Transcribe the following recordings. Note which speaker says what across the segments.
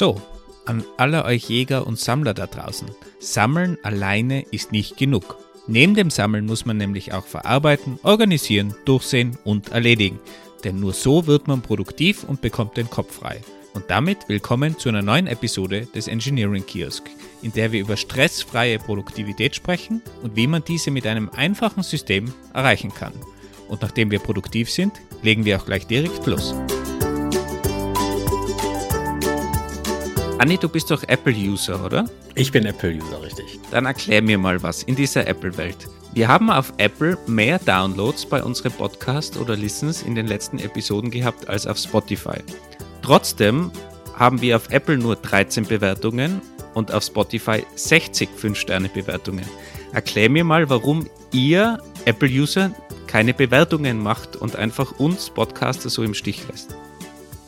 Speaker 1: So, an alle euch Jäger und Sammler da draußen. Sammeln alleine ist nicht genug. Neben dem Sammeln muss man nämlich auch verarbeiten, organisieren, durchsehen und erledigen. Denn nur so wird man produktiv und bekommt den Kopf frei. Und damit willkommen zu einer neuen Episode des Engineering Kiosk, in der wir über stressfreie Produktivität sprechen und wie man diese mit einem einfachen System erreichen kann. Und nachdem wir produktiv sind, legen wir auch gleich direkt los. Anni, du bist doch Apple-User, oder?
Speaker 2: Ich bin Apple-User, richtig.
Speaker 1: Dann erklär mir mal was in dieser Apple-Welt. Wir haben auf Apple mehr Downloads bei unseren Podcasts oder Listens in den letzten Episoden gehabt als auf Spotify. Trotzdem haben wir auf Apple nur 13 Bewertungen und auf Spotify 60 5-Sterne-Bewertungen. Erklär mir mal, warum ihr Apple-User keine Bewertungen macht und einfach uns Podcaster so im Stich lässt.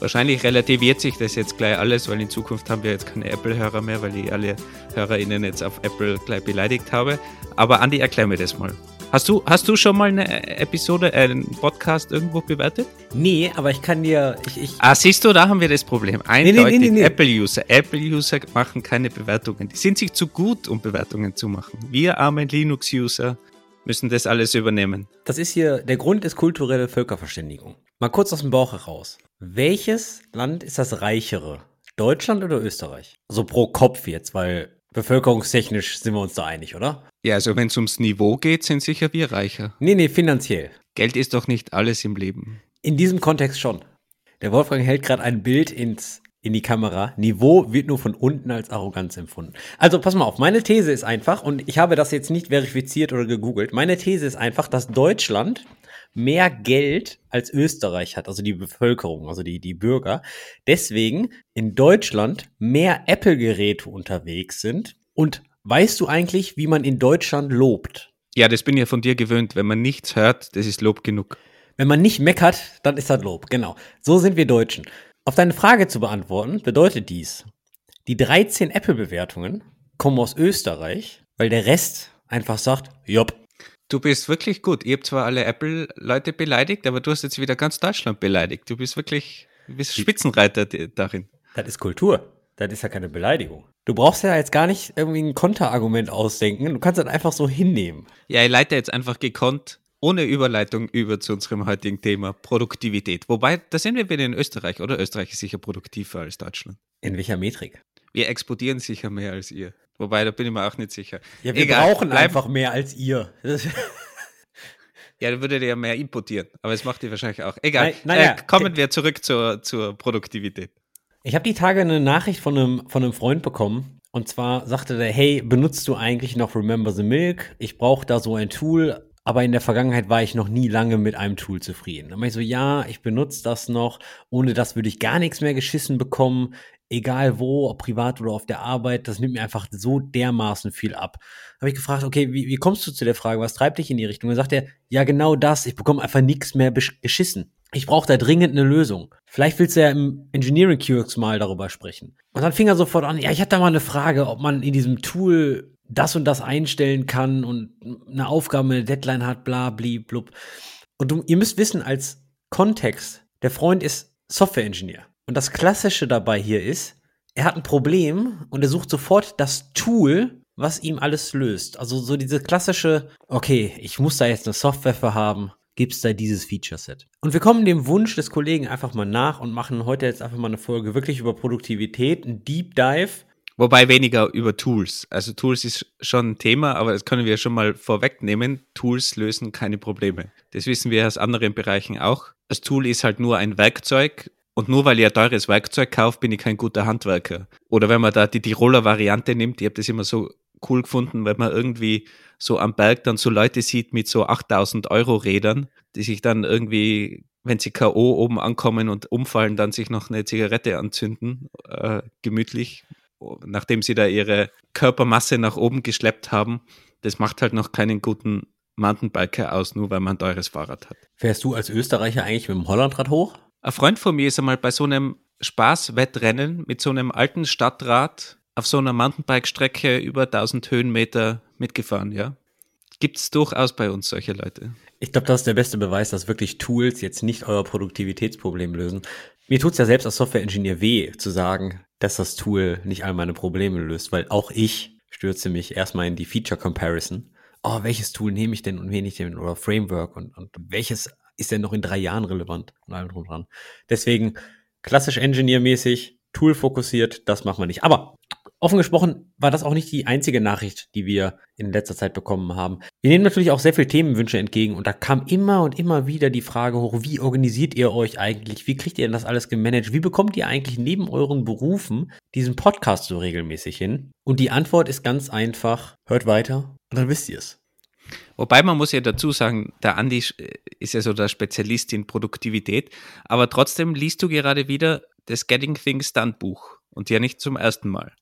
Speaker 1: Wahrscheinlich relativiert sich das jetzt gleich alles, weil in Zukunft haben wir jetzt keine Apple-Hörer mehr, weil ich alle HörerInnen jetzt auf Apple gleich beleidigt habe. Aber Andi, erklär mir das mal. Hast du, hast du schon mal eine Episode, einen Podcast irgendwo bewertet?
Speaker 2: Nee, aber ich kann dir. Ich, ich
Speaker 1: ah, siehst du, da haben wir das Problem. Eindeutig nee, nee, nee, Apple-User. Apple-User machen keine Bewertungen. Die sind sich zu gut, um Bewertungen zu machen. Wir armen Linux-User müssen das alles übernehmen.
Speaker 2: Das ist hier, der Grund ist kulturelle Völkerverständigung. Mal kurz aus dem Bauch heraus. Welches Land ist das reichere? Deutschland oder Österreich? Also pro Kopf jetzt, weil bevölkerungstechnisch sind wir uns da einig, oder?
Speaker 1: Ja, also wenn es ums Niveau geht, sind sicher wir reicher.
Speaker 2: Nee, nee, finanziell.
Speaker 1: Geld ist doch nicht alles im Leben.
Speaker 2: In diesem Kontext schon. Der Wolfgang hält gerade ein Bild ins in die Kamera. Niveau wird nur von unten als Arroganz empfunden. Also pass mal auf, meine These ist einfach, und ich habe das jetzt nicht verifiziert oder gegoogelt, meine These ist einfach, dass Deutschland mehr Geld als Österreich hat, also die Bevölkerung, also die, die Bürger. Deswegen in Deutschland mehr Apple-Geräte unterwegs sind. Und weißt du eigentlich, wie man in Deutschland lobt?
Speaker 1: Ja, das bin ja von dir gewöhnt. Wenn man nichts hört, das ist Lob genug.
Speaker 2: Wenn man nicht meckert, dann ist das Lob. Genau. So sind wir Deutschen. Auf deine Frage zu beantworten, bedeutet dies, die 13 Apple-Bewertungen kommen aus Österreich, weil der Rest einfach sagt, jopp.
Speaker 1: Du bist wirklich gut. Ihr habt zwar alle Apple-Leute beleidigt, aber du hast jetzt wieder ganz Deutschland beleidigt. Du bist wirklich, du bist Spitzenreiter darin.
Speaker 2: Das ist Kultur. Das ist ja keine Beleidigung. Du brauchst ja jetzt gar nicht irgendwie ein Konterargument ausdenken. Du kannst das einfach so hinnehmen.
Speaker 1: Ja, ich leite jetzt einfach gekonnt ohne Überleitung über zu unserem heutigen Thema Produktivität. Wobei, da sind wir wieder in Österreich, oder? Österreich ist sicher produktiver als Deutschland.
Speaker 2: In welcher Metrik?
Speaker 1: Wir exportieren sicher mehr als ihr. Wobei, da bin ich mir auch nicht sicher.
Speaker 2: Ja, wir Egal, brauchen bleib, einfach mehr als ihr.
Speaker 1: ja, dann würdet ihr ja mehr importieren. Aber das macht ihr wahrscheinlich auch. Egal. Nein, naja, äh, kommen wir zurück zur, zur Produktivität.
Speaker 2: Ich habe die Tage eine Nachricht von einem, von einem Freund bekommen. Und zwar sagte der, hey, benutzt du eigentlich noch Remember the Milk? Ich brauche da so ein Tool, aber in der Vergangenheit war ich noch nie lange mit einem Tool zufrieden. Dann war ich so, ja, ich benutze das noch, ohne das würde ich gar nichts mehr geschissen bekommen, egal wo, ob privat oder auf der Arbeit, das nimmt mir einfach so dermaßen viel ab. Habe ich gefragt, okay, wie, wie kommst du zu der Frage, was treibt dich in die Richtung? Dann sagt er, ja, genau das, ich bekomme einfach nichts mehr geschissen. Ich brauche da dringend eine Lösung. Vielleicht willst du ja im Engineering QX mal darüber sprechen. Und dann fing er sofort an, ja, ich hatte da mal eine Frage, ob man in diesem Tool das und das einstellen kann und eine Aufgabe, eine Deadline hat, bla, bli, blub. Und du, ihr müsst wissen, als Kontext, der Freund ist Software-Engineer. Und das Klassische dabei hier ist, er hat ein Problem und er sucht sofort das Tool, was ihm alles löst. Also so diese klassische, okay, ich muss da jetzt eine Software für haben, gibt es da dieses Feature-Set. Und wir kommen dem Wunsch des Kollegen einfach mal nach und machen heute jetzt einfach mal eine Folge wirklich über Produktivität, ein Deep Dive
Speaker 1: Wobei weniger über Tools. Also Tools ist schon ein Thema, aber das können wir schon mal vorwegnehmen. Tools lösen keine Probleme. Das wissen wir aus anderen Bereichen auch. Das Tool ist halt nur ein Werkzeug und nur weil ihr ein teures Werkzeug kauft, bin ich kein guter Handwerker. Oder wenn man da die Tiroler Variante nimmt, ich habe das immer so cool gefunden, wenn man irgendwie so am Berg dann so Leute sieht mit so 8000 Euro Rädern, die sich dann irgendwie, wenn sie K.O. oben ankommen und umfallen, dann sich noch eine Zigarette anzünden, äh, gemütlich nachdem sie da ihre Körpermasse nach oben geschleppt haben, das macht halt noch keinen guten Mountainbiker aus, nur weil man ein teures Fahrrad hat.
Speaker 2: Fährst du als Österreicher eigentlich mit dem Hollandrad hoch?
Speaker 1: Ein Freund von mir ist einmal bei so einem Spaßwettrennen mit so einem alten Stadtrad auf so einer Mountainbike-Strecke über 1000 Höhenmeter mitgefahren, ja. Gibt es durchaus bei uns solche Leute.
Speaker 2: Ich glaube, das ist der beste Beweis, dass wirklich Tools jetzt nicht euer Produktivitätsproblem lösen. Mir tut es ja selbst als Software-Ingenieur weh, zu sagen, dass das Tool nicht all meine Probleme löst, weil auch ich stürze mich erstmal in die Feature Comparison. Oh, welches Tool nehme ich denn und wen ich denn oder Framework und, und welches ist denn noch in drei Jahren relevant und allem drum dran. Deswegen klassisch Engineer-mäßig, Tool fokussiert, das machen wir nicht. Aber Offen gesprochen war das auch nicht die einzige Nachricht, die wir in letzter Zeit bekommen haben. Wir nehmen natürlich auch sehr viele Themenwünsche entgegen und da kam immer und immer wieder die Frage hoch, wie organisiert ihr euch eigentlich? Wie kriegt ihr denn das alles gemanagt? Wie bekommt ihr eigentlich neben euren Berufen diesen Podcast so regelmäßig hin? Und die Antwort ist ganz einfach, hört weiter und dann wisst ihr es.
Speaker 1: Wobei man muss ja dazu sagen, der Andi ist ja so der Spezialist in Produktivität, aber trotzdem liest du gerade wieder das Getting Things Done Buch und ja nicht zum ersten Mal.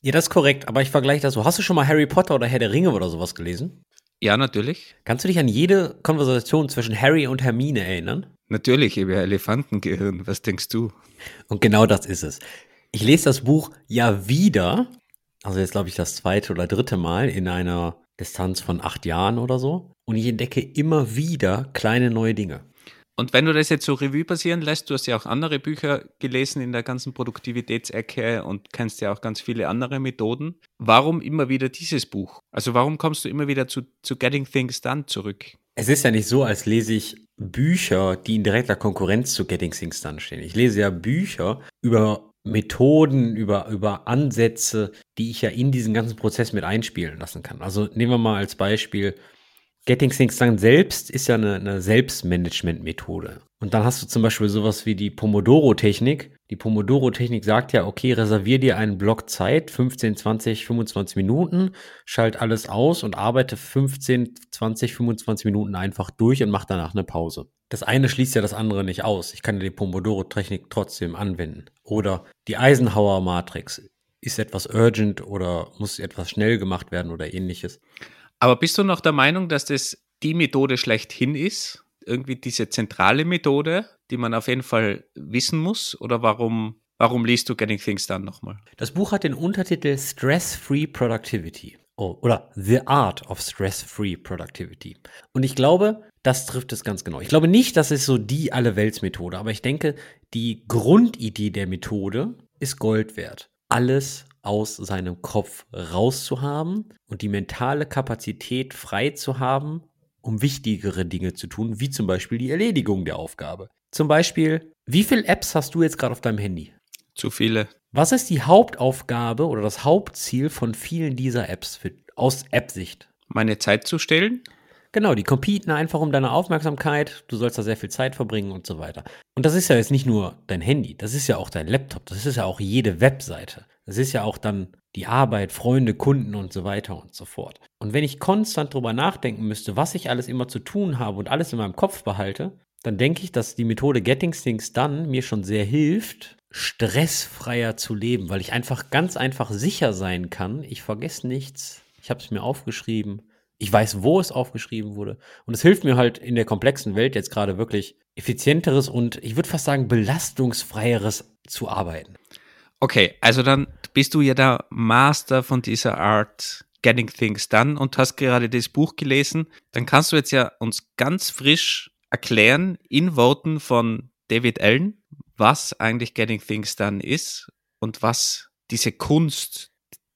Speaker 2: Ja, das ist korrekt, aber ich vergleiche das so. Hast du schon mal Harry Potter oder Herr der Ringe oder sowas gelesen?
Speaker 1: Ja, natürlich.
Speaker 2: Kannst du dich an jede Konversation zwischen Harry und Hermine erinnern?
Speaker 1: Natürlich, ja Elefantengehirn. Was denkst du?
Speaker 2: Und genau das ist es. Ich lese das Buch ja wieder, also jetzt glaube ich das zweite oder dritte Mal in einer Distanz von acht Jahren oder so. Und ich entdecke immer wieder kleine neue Dinge.
Speaker 1: Und wenn du das jetzt so Revue passieren lässt, du hast ja auch andere Bücher gelesen in der ganzen Produktivitätsecke und kennst ja auch ganz viele andere Methoden. Warum immer wieder dieses Buch? Also warum kommst du immer wieder zu, zu Getting Things Done zurück?
Speaker 2: Es ist ja nicht so, als lese ich Bücher, die in direkter Konkurrenz zu Getting Things Done stehen. Ich lese ja Bücher über Methoden, über, über Ansätze, die ich ja in diesen ganzen Prozess mit einspielen lassen kann. Also nehmen wir mal als Beispiel Getting Things Done selbst ist ja eine, eine Selbstmanagement-Methode. Und dann hast du zum Beispiel sowas wie die Pomodoro-Technik. Die Pomodoro-Technik sagt ja, okay, reservier dir einen Block Zeit, 15, 20, 25 Minuten, schalt alles aus und arbeite 15, 20, 25 Minuten einfach durch und mach danach eine Pause. Das eine schließt ja das andere nicht aus. Ich kann ja die Pomodoro-Technik trotzdem anwenden. Oder die Eisenhower-Matrix. Ist etwas urgent oder muss etwas schnell gemacht werden oder ähnliches.
Speaker 1: Aber bist du noch der Meinung, dass das die Methode schlechthin ist? Irgendwie diese zentrale Methode, die man auf jeden Fall wissen muss? Oder warum, warum liest du Getting Things Done nochmal?
Speaker 2: Das Buch hat den Untertitel Stress-Free Productivity. Oh, oder The Art of Stress-Free Productivity. Und ich glaube, das trifft es ganz genau. Ich glaube nicht, dass es so die Allerweltsmethode, aber ich denke, die Grundidee der Methode ist Gold wert. Alles aus seinem Kopf rauszuhaben und die mentale Kapazität frei zu haben, um wichtigere Dinge zu tun, wie zum Beispiel die Erledigung der Aufgabe. Zum Beispiel, wie viele Apps hast du jetzt gerade auf deinem Handy?
Speaker 1: Zu viele.
Speaker 2: Was ist die Hauptaufgabe oder das Hauptziel von vielen dieser Apps für, aus App-Sicht?
Speaker 1: Meine Zeit zu stellen?
Speaker 2: Genau, die competen einfach um deine Aufmerksamkeit, du sollst da sehr viel Zeit verbringen und so weiter. Und das ist ja jetzt nicht nur dein Handy, das ist ja auch dein Laptop, das ist ja auch jede Webseite. Das ist ja auch dann die Arbeit, Freunde, Kunden und so weiter und so fort. Und wenn ich konstant drüber nachdenken müsste, was ich alles immer zu tun habe und alles in meinem Kopf behalte, dann denke ich, dass die Methode Getting Things Done mir schon sehr hilft, stressfreier zu leben, weil ich einfach ganz einfach sicher sein kann, ich vergesse nichts, ich habe es mir aufgeschrieben, ich weiß, wo es aufgeschrieben wurde. Und es hilft mir halt in der komplexen Welt jetzt gerade wirklich effizienteres und ich würde fast sagen belastungsfreieres zu arbeiten.
Speaker 1: Okay, also dann bist du ja der Master von dieser Art Getting Things Done und hast gerade das Buch gelesen. Dann kannst du jetzt ja uns ganz frisch erklären in Worten von David Allen, was eigentlich Getting Things Done ist und was diese Kunst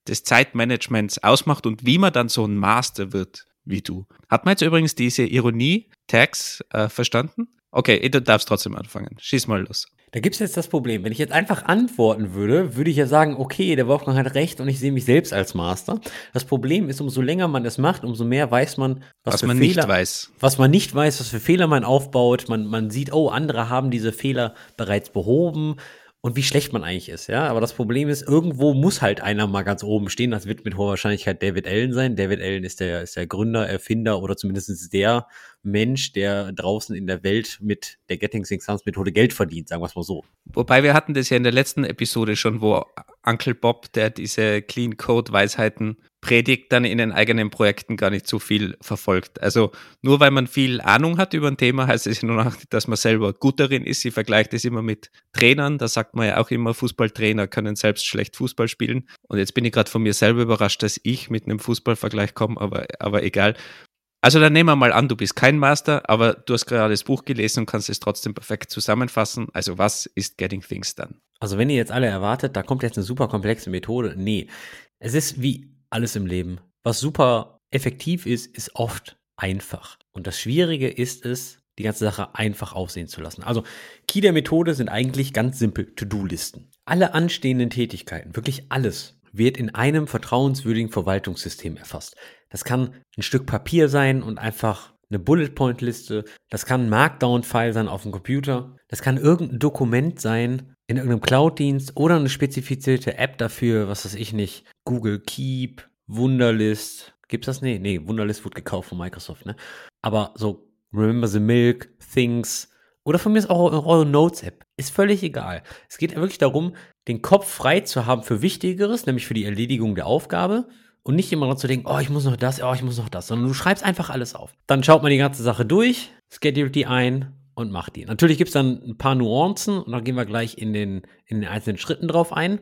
Speaker 1: des Zeitmanagements ausmacht und wie man dann so ein Master wird wie du. Hat man jetzt übrigens diese Ironie-Tags äh, verstanden? Okay, du darfst trotzdem anfangen. Schieß mal los.
Speaker 2: Da gibt es jetzt das Problem. Wenn ich jetzt einfach antworten würde, würde ich ja sagen, okay, der Wolfgang hat recht und ich sehe mich selbst als Master. Das Problem ist, umso länger man es macht, umso mehr weiß man,
Speaker 1: was, was man Fehler, nicht weiß.
Speaker 2: Was man nicht weiß, was für Fehler man aufbaut. Man, man sieht, oh, andere haben diese Fehler bereits behoben und wie schlecht man eigentlich ist, ja. Aber das Problem ist, irgendwo muss halt einer mal ganz oben stehen. Das wird mit hoher Wahrscheinlichkeit David Allen sein. David Allen ist der, ist der Gründer, Erfinder oder zumindest der Mensch, der draußen in der Welt mit der Getting Things Done Methode Geld verdient, sagen wir es mal so.
Speaker 1: Wobei wir hatten das ja in der letzten Episode schon, wo Uncle Bob, der diese Clean Code Weisheiten predigt, dann in den eigenen Projekten gar nicht so viel verfolgt. Also nur weil man viel Ahnung hat über ein Thema, heißt es ja nur noch, dass man selber gut darin ist. Sie vergleicht es immer mit Trainern. Da sagt man ja auch immer, Fußballtrainer können selbst schlecht Fußball spielen. Und jetzt bin ich gerade von mir selber überrascht, dass ich mit einem Fußballvergleich komme, aber, aber egal. Also dann nehmen wir mal an, du bist kein Master, aber du hast gerade das Buch gelesen und kannst es trotzdem perfekt zusammenfassen. Also was ist Getting Things Done?
Speaker 2: Also wenn ihr jetzt alle erwartet, da kommt jetzt eine super komplexe Methode. Nee, es ist wie alles im Leben. Was super effektiv ist, ist oft einfach. Und das Schwierige ist es, die ganze Sache einfach aussehen zu lassen. Also Key der Methode sind eigentlich ganz simpel To-Do-Listen. Alle anstehenden Tätigkeiten, wirklich alles, wird in einem vertrauenswürdigen Verwaltungssystem erfasst. Das kann ein Stück Papier sein und einfach eine Bullet-Point-Liste. Das kann ein Markdown-File sein auf dem Computer. Das kann irgendein Dokument sein in irgendeinem Cloud-Dienst oder eine spezifizierte App dafür, was weiß ich nicht. Google Keep, Wunderlist. Gibt's das? Nee, nee, Wunderlist wurde gekauft von Microsoft, ne? Aber so Remember the Milk, Things oder von mir ist auch eure Notes-App. Ist völlig egal. Es geht wirklich darum, den Kopf frei zu haben für Wichtigeres, nämlich für die Erledigung der Aufgabe und nicht immer noch zu denken, oh, ich muss noch das, oh, ich muss noch das, sondern du schreibst einfach alles auf. Dann schaut man die ganze Sache durch, schedult die ein und macht die. Natürlich gibt es dann ein paar Nuancen und dann gehen wir gleich in den, in den einzelnen Schritten drauf ein.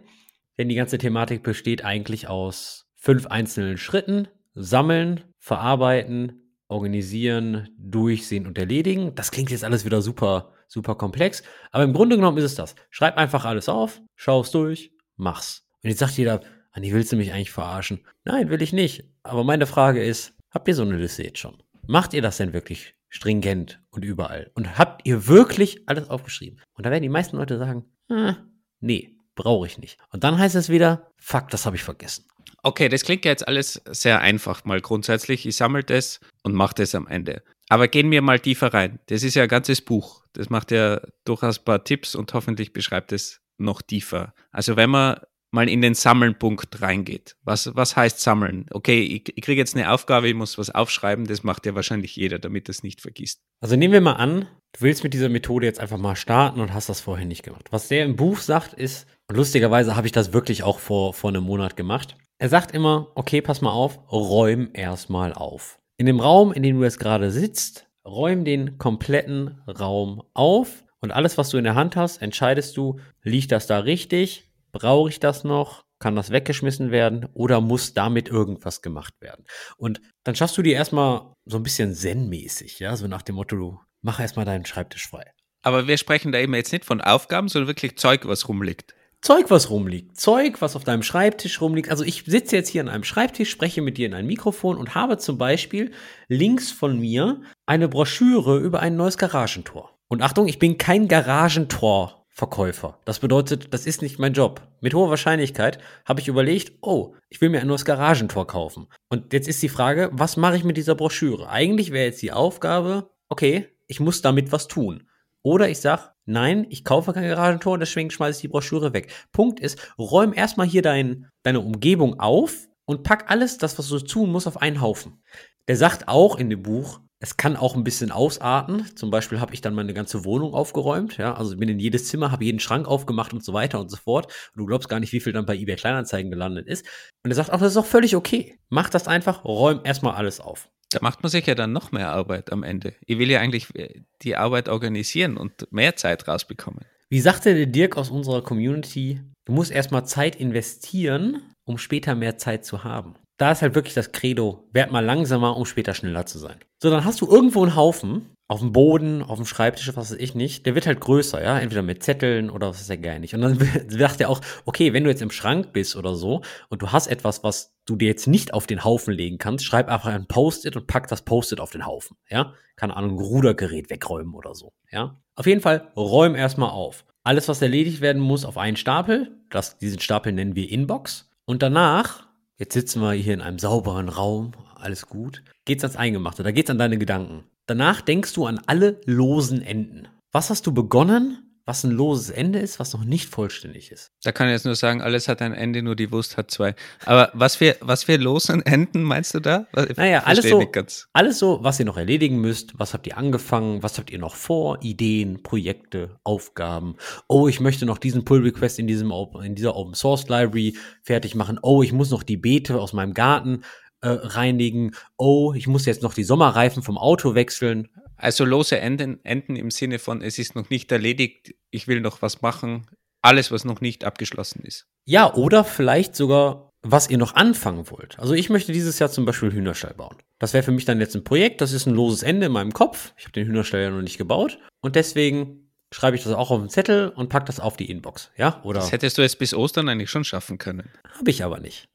Speaker 2: Denn die ganze Thematik besteht eigentlich aus fünf einzelnen Schritten. Sammeln, verarbeiten, organisieren, durchsehen und erledigen. Das klingt jetzt alles wieder super, super komplex. Aber im Grunde genommen ist es das. Schreib einfach alles auf, schau es durch, mach's. Und jetzt sagt jeder, Anni, willst du mich eigentlich verarschen? Nein, will ich nicht. Aber meine Frage ist, habt ihr so eine Liste jetzt schon? Macht ihr das denn wirklich stringent und überall? Und habt ihr wirklich alles aufgeschrieben? Und da werden die meisten Leute sagen, ah, nee, brauche ich nicht. Und dann heißt es wieder, fuck, das habe ich vergessen.
Speaker 1: Okay, das klingt jetzt alles sehr einfach mal grundsätzlich. Ich sammle das und mache das am Ende. Aber gehen wir mal tiefer rein. Das ist ja ein ganzes Buch. Das macht ja durchaus ein paar Tipps und hoffentlich beschreibt es noch tiefer. Also wenn man mal in den Sammeln-Punkt reingeht. Was, was heißt Sammeln? Okay, ich, ich kriege jetzt eine Aufgabe, ich muss was aufschreiben, das macht ja wahrscheinlich jeder, damit es nicht vergisst.
Speaker 2: Also nehmen wir mal an, du willst mit dieser Methode jetzt einfach mal starten und hast das vorher nicht gemacht. Was der im Buch sagt ist, und lustigerweise habe ich das wirklich auch vor, vor einem Monat gemacht. Er sagt immer, okay, pass mal auf, räum erstmal auf. In dem Raum, in dem du jetzt gerade sitzt, räum den kompletten Raum auf und alles, was du in der Hand hast, entscheidest du, liegt das da richtig, Brauche ich das noch? Kann das weggeschmissen werden oder muss damit irgendwas gemacht werden? Und dann schaffst du dir erstmal so ein bisschen zen-mäßig, ja, so nach dem Motto, du mach erstmal deinen Schreibtisch frei.
Speaker 1: Aber wir sprechen da eben jetzt nicht von Aufgaben, sondern wirklich Zeug, was rumliegt.
Speaker 2: Zeug, was rumliegt. Zeug, was auf deinem Schreibtisch rumliegt. Also ich sitze jetzt hier an einem Schreibtisch, spreche mit dir in ein Mikrofon und habe zum Beispiel links von mir eine Broschüre über ein neues Garagentor. Und Achtung, ich bin kein Garagentor Verkäufer. Das bedeutet, das ist nicht mein Job. Mit hoher Wahrscheinlichkeit habe ich überlegt, oh, ich will mir ein neues Garagentor kaufen. Und jetzt ist die Frage, was mache ich mit dieser Broschüre? Eigentlich wäre jetzt die Aufgabe, okay, ich muss damit was tun. Oder ich sage, nein, ich kaufe kein Garagentor, deswegen schmeiße ich die Broschüre weg. Punkt ist, räum erstmal hier dein, deine Umgebung auf und pack alles, das, was du tun musst, auf einen Haufen. Der sagt auch in dem Buch, es kann auch ein bisschen ausarten. Zum Beispiel habe ich dann meine ganze Wohnung aufgeräumt. Ja, also bin in jedes Zimmer, habe jeden Schrank aufgemacht und so weiter und so fort. Und du glaubst gar nicht, wie viel dann bei eBay Kleinanzeigen gelandet ist. Und er sagt auch, das ist auch völlig okay. Mach das einfach, räum erstmal alles auf.
Speaker 1: Da macht man sich ja dann noch mehr Arbeit am Ende. Ich will ja eigentlich äh, die Arbeit organisieren und mehr Zeit rausbekommen.
Speaker 2: Wie sagte der Dirk aus unserer Community, du musst erstmal Zeit investieren, um später mehr Zeit zu haben da ist halt wirklich das Credo, werd mal langsamer, um später schneller zu sein. So, dann hast du irgendwo einen Haufen, auf dem Boden, auf dem Schreibtisch, was weiß ich nicht, der wird halt größer, ja, entweder mit Zetteln oder was ist ja gar nicht. Und dann sagt er auch, okay, wenn du jetzt im Schrank bist oder so und du hast etwas, was du dir jetzt nicht auf den Haufen legen kannst, schreib einfach ein Post-it und pack das Post-it auf den Haufen, ja. Keine Ahnung, ein Rudergerät wegräumen oder so, ja. Auf jeden Fall, räum erstmal auf. Alles, was erledigt werden muss, auf einen Stapel, das, diesen Stapel nennen wir Inbox. Und danach Jetzt sitzen wir hier in einem sauberen Raum, alles gut. Geht's ans Eingemachte, da geht's an deine Gedanken. Danach denkst du an alle losen Enden. Was hast du begonnen? Was ein loses Ende ist, was noch nicht vollständig ist.
Speaker 1: Da kann ich jetzt nur sagen, alles hat ein Ende, nur die Wurst hat zwei. Aber was für, was für losen Enden meinst du da?
Speaker 2: Ich naja, alles so, alles so, was ihr noch erledigen müsst, was habt ihr angefangen, was habt ihr noch vor, Ideen, Projekte, Aufgaben. Oh, ich möchte noch diesen Pull Request in, diesem, in dieser Open Source Library fertig machen. Oh, ich muss noch die Beete aus meinem Garten äh, reinigen. Oh, ich muss jetzt noch die Sommerreifen vom Auto wechseln.
Speaker 1: Also lose Enden, Enden im Sinne von, es ist noch nicht erledigt, ich will noch was machen. Alles, was noch nicht abgeschlossen ist.
Speaker 2: Ja, oder vielleicht sogar, was ihr noch anfangen wollt. Also ich möchte dieses Jahr zum Beispiel Hühnerstall bauen. Das wäre für mich dann jetzt ein Projekt, das ist ein loses Ende in meinem Kopf. Ich habe den Hühnerstall ja noch nicht gebaut. Und deswegen schreibe ich das auch auf den Zettel und packe das auf die Inbox. Ja, oder?
Speaker 1: Das hättest du jetzt bis Ostern eigentlich schon schaffen können.
Speaker 2: Habe ich aber nicht.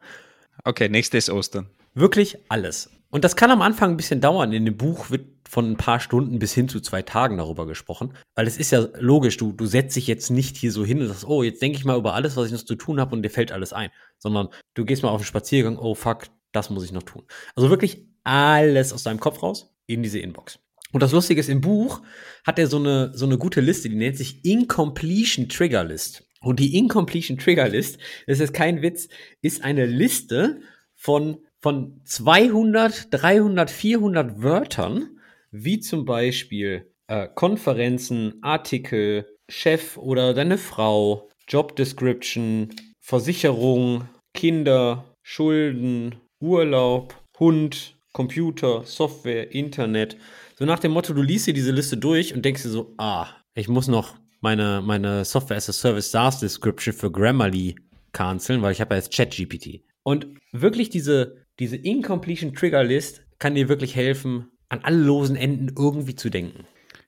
Speaker 1: Okay, nächstes Ostern.
Speaker 2: Wirklich alles. Und das kann am Anfang ein bisschen dauern. In dem Buch wird von ein paar Stunden bis hin zu zwei Tagen darüber gesprochen. Weil es ist ja logisch, du, du setzt dich jetzt nicht hier so hin und sagst, oh, jetzt denke ich mal über alles, was ich noch zu tun habe und dir fällt alles ein. Sondern du gehst mal auf den Spaziergang, oh fuck, das muss ich noch tun. Also wirklich alles aus deinem Kopf raus in diese Inbox. Und das Lustige ist, im Buch hat er so eine, so eine gute Liste, die nennt sich Incompletion Trigger List. Und die Incompletion Trigger List, das ist kein Witz, ist eine Liste von, von 200, 300, 400 Wörtern, wie zum Beispiel äh, Konferenzen, Artikel, Chef oder deine Frau, Job Description, Versicherung, Kinder, Schulden, Urlaub, Hund, Computer, Software, Internet. So nach dem Motto, du liest dir diese Liste durch und denkst dir so, ah, ich muss noch meine, meine Software as a Service SaaS Description für Grammarly canceln, weil ich habe ja jetzt ChatGPT. Und wirklich diese, diese Incompletion Trigger List kann dir wirklich helfen, an alle losen Enden irgendwie zu denken.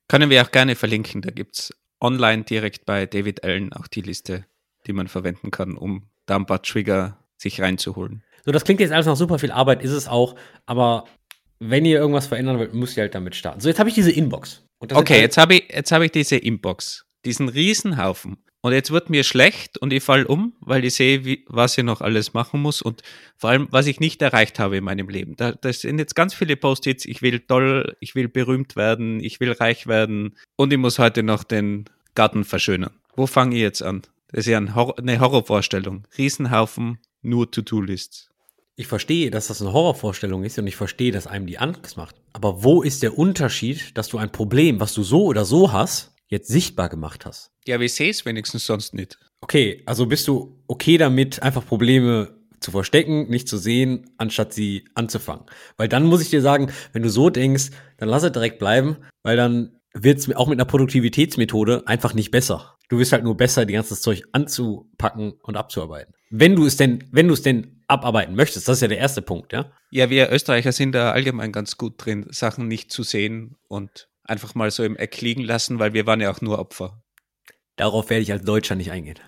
Speaker 1: Können wir auch gerne verlinken. Da gibt es online direkt bei David Allen auch die Liste, die man verwenden kann, um da ein paar Trigger sich reinzuholen.
Speaker 2: So, das klingt jetzt alles nach super viel Arbeit, ist es auch, aber wenn ihr irgendwas verändern wollt, müsst ihr halt damit starten. So, jetzt habe ich diese Inbox.
Speaker 1: okay, jetzt habe ich, hab ich diese Inbox, diesen Riesenhaufen. Und jetzt wird mir schlecht und ich falle um, weil ich sehe, wie, was ich noch alles machen muss und vor allem, was ich nicht erreicht habe in meinem Leben. Da, das sind jetzt ganz viele Post-its. Ich will toll, ich will berühmt werden, ich will reich werden und ich muss heute noch den Garten verschönern. Wo fange ich jetzt an? Das ist ja ein Horror, eine Horrorvorstellung. Riesenhaufen, nur To-Do-Lists.
Speaker 2: Ich verstehe, dass das eine Horrorvorstellung ist und ich verstehe, dass einem die Angst macht. Aber wo ist der Unterschied, dass du ein Problem, was du so oder so hast, jetzt sichtbar gemacht hast.
Speaker 1: Ja, aber ich sehe es wenigstens sonst nicht.
Speaker 2: Okay, also bist du okay damit, einfach Probleme zu verstecken, nicht zu sehen, anstatt sie anzufangen. Weil dann muss ich dir sagen, wenn du so denkst, dann lass es direkt bleiben, weil dann wird es auch mit einer Produktivitätsmethode einfach nicht besser. Du wirst halt nur besser, die ganze Zeug anzupacken und abzuarbeiten. Wenn du es denn, wenn du es denn abarbeiten möchtest, das ist ja der erste Punkt, ja?
Speaker 1: Ja, wir Österreicher sind da allgemein ganz gut drin, Sachen nicht zu sehen und einfach mal so im Eck liegen lassen, weil wir waren ja auch nur Opfer.
Speaker 2: Darauf werde ich als Deutscher nicht eingehen.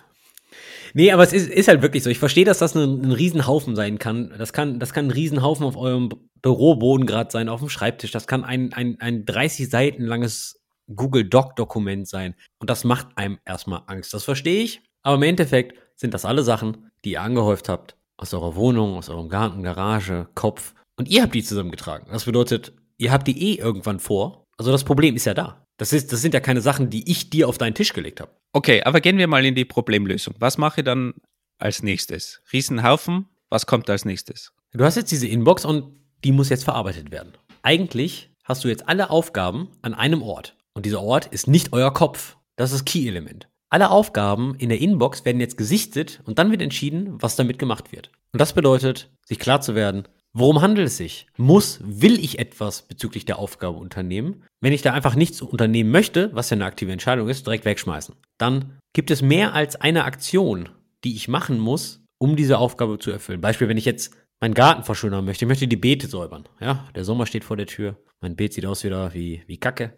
Speaker 2: Nee, aber es ist, ist halt wirklich so. Ich verstehe, dass das ein, ein Riesenhaufen sein kann. Das kann, das kann ein Riesenhaufen auf eurem Büroboden gerade sein, auf dem Schreibtisch. Das kann ein, ein, ein 30 Seiten langes Google Doc-Dokument sein. Und das macht einem erstmal Angst. Das verstehe ich. Aber im Endeffekt sind das alle Sachen, die ihr angehäuft habt. Aus eurer Wohnung, aus eurem Garten, Garage, Kopf. Und ihr habt die zusammengetragen. Das bedeutet, ihr habt die eh irgendwann vor also das Problem ist ja da. Das, ist, das sind ja keine Sachen, die ich dir auf deinen Tisch gelegt habe.
Speaker 1: Okay, aber gehen wir mal in die Problemlösung. Was mache ich dann als nächstes? Riesenhaufen, was kommt als nächstes?
Speaker 2: Du hast jetzt diese Inbox und die muss jetzt verarbeitet werden. Eigentlich hast du jetzt alle Aufgaben an einem Ort. Und dieser Ort ist nicht euer Kopf. Das ist das Key-Element. Alle Aufgaben in der Inbox werden jetzt gesichtet und dann wird entschieden, was damit gemacht wird. Und das bedeutet, sich klar zu werden, Worum handelt es sich? Muss, will ich etwas bezüglich der Aufgabe unternehmen? Wenn ich da einfach nichts unternehmen möchte, was ja eine aktive Entscheidung ist, direkt wegschmeißen. Dann gibt es mehr als eine Aktion, die ich machen muss, um diese Aufgabe zu erfüllen. Beispiel, wenn ich jetzt meinen Garten verschönern möchte, ich möchte die Beete säubern. Ja, der Sommer steht vor der Tür, mein Beet sieht aus wieder wie, wie Kacke.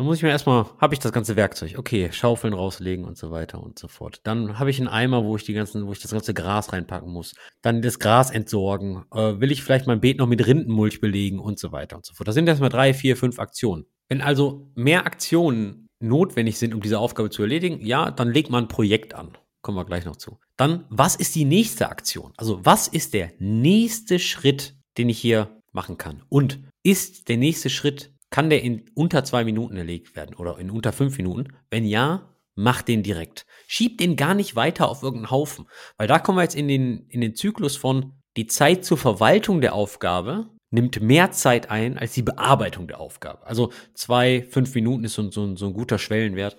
Speaker 2: Dann muss ich mir erstmal, habe ich das ganze Werkzeug. Okay, Schaufeln rauslegen und so weiter und so fort. Dann habe ich einen Eimer, wo ich die ganzen, wo ich das ganze Gras reinpacken muss. Dann das Gras entsorgen. Äh, will ich vielleicht mein Beet noch mit Rindenmulch belegen und so weiter und so fort. Das sind erstmal drei, vier, fünf Aktionen. Wenn also mehr Aktionen notwendig sind, um diese Aufgabe zu erledigen, ja, dann legt man ein Projekt an. Kommen wir gleich noch zu. Dann, was ist die nächste Aktion? Also, was ist der nächste Schritt, den ich hier machen kann? Und ist der nächste Schritt kann der in unter zwei Minuten erlegt werden oder in unter fünf Minuten? Wenn ja, mach den direkt. Schieb den gar nicht weiter auf irgendeinen Haufen. Weil da kommen wir jetzt in den, in den Zyklus von die Zeit zur Verwaltung der Aufgabe nimmt mehr Zeit ein als die Bearbeitung der Aufgabe. Also zwei, fünf Minuten ist so, so, so ein guter Schwellenwert.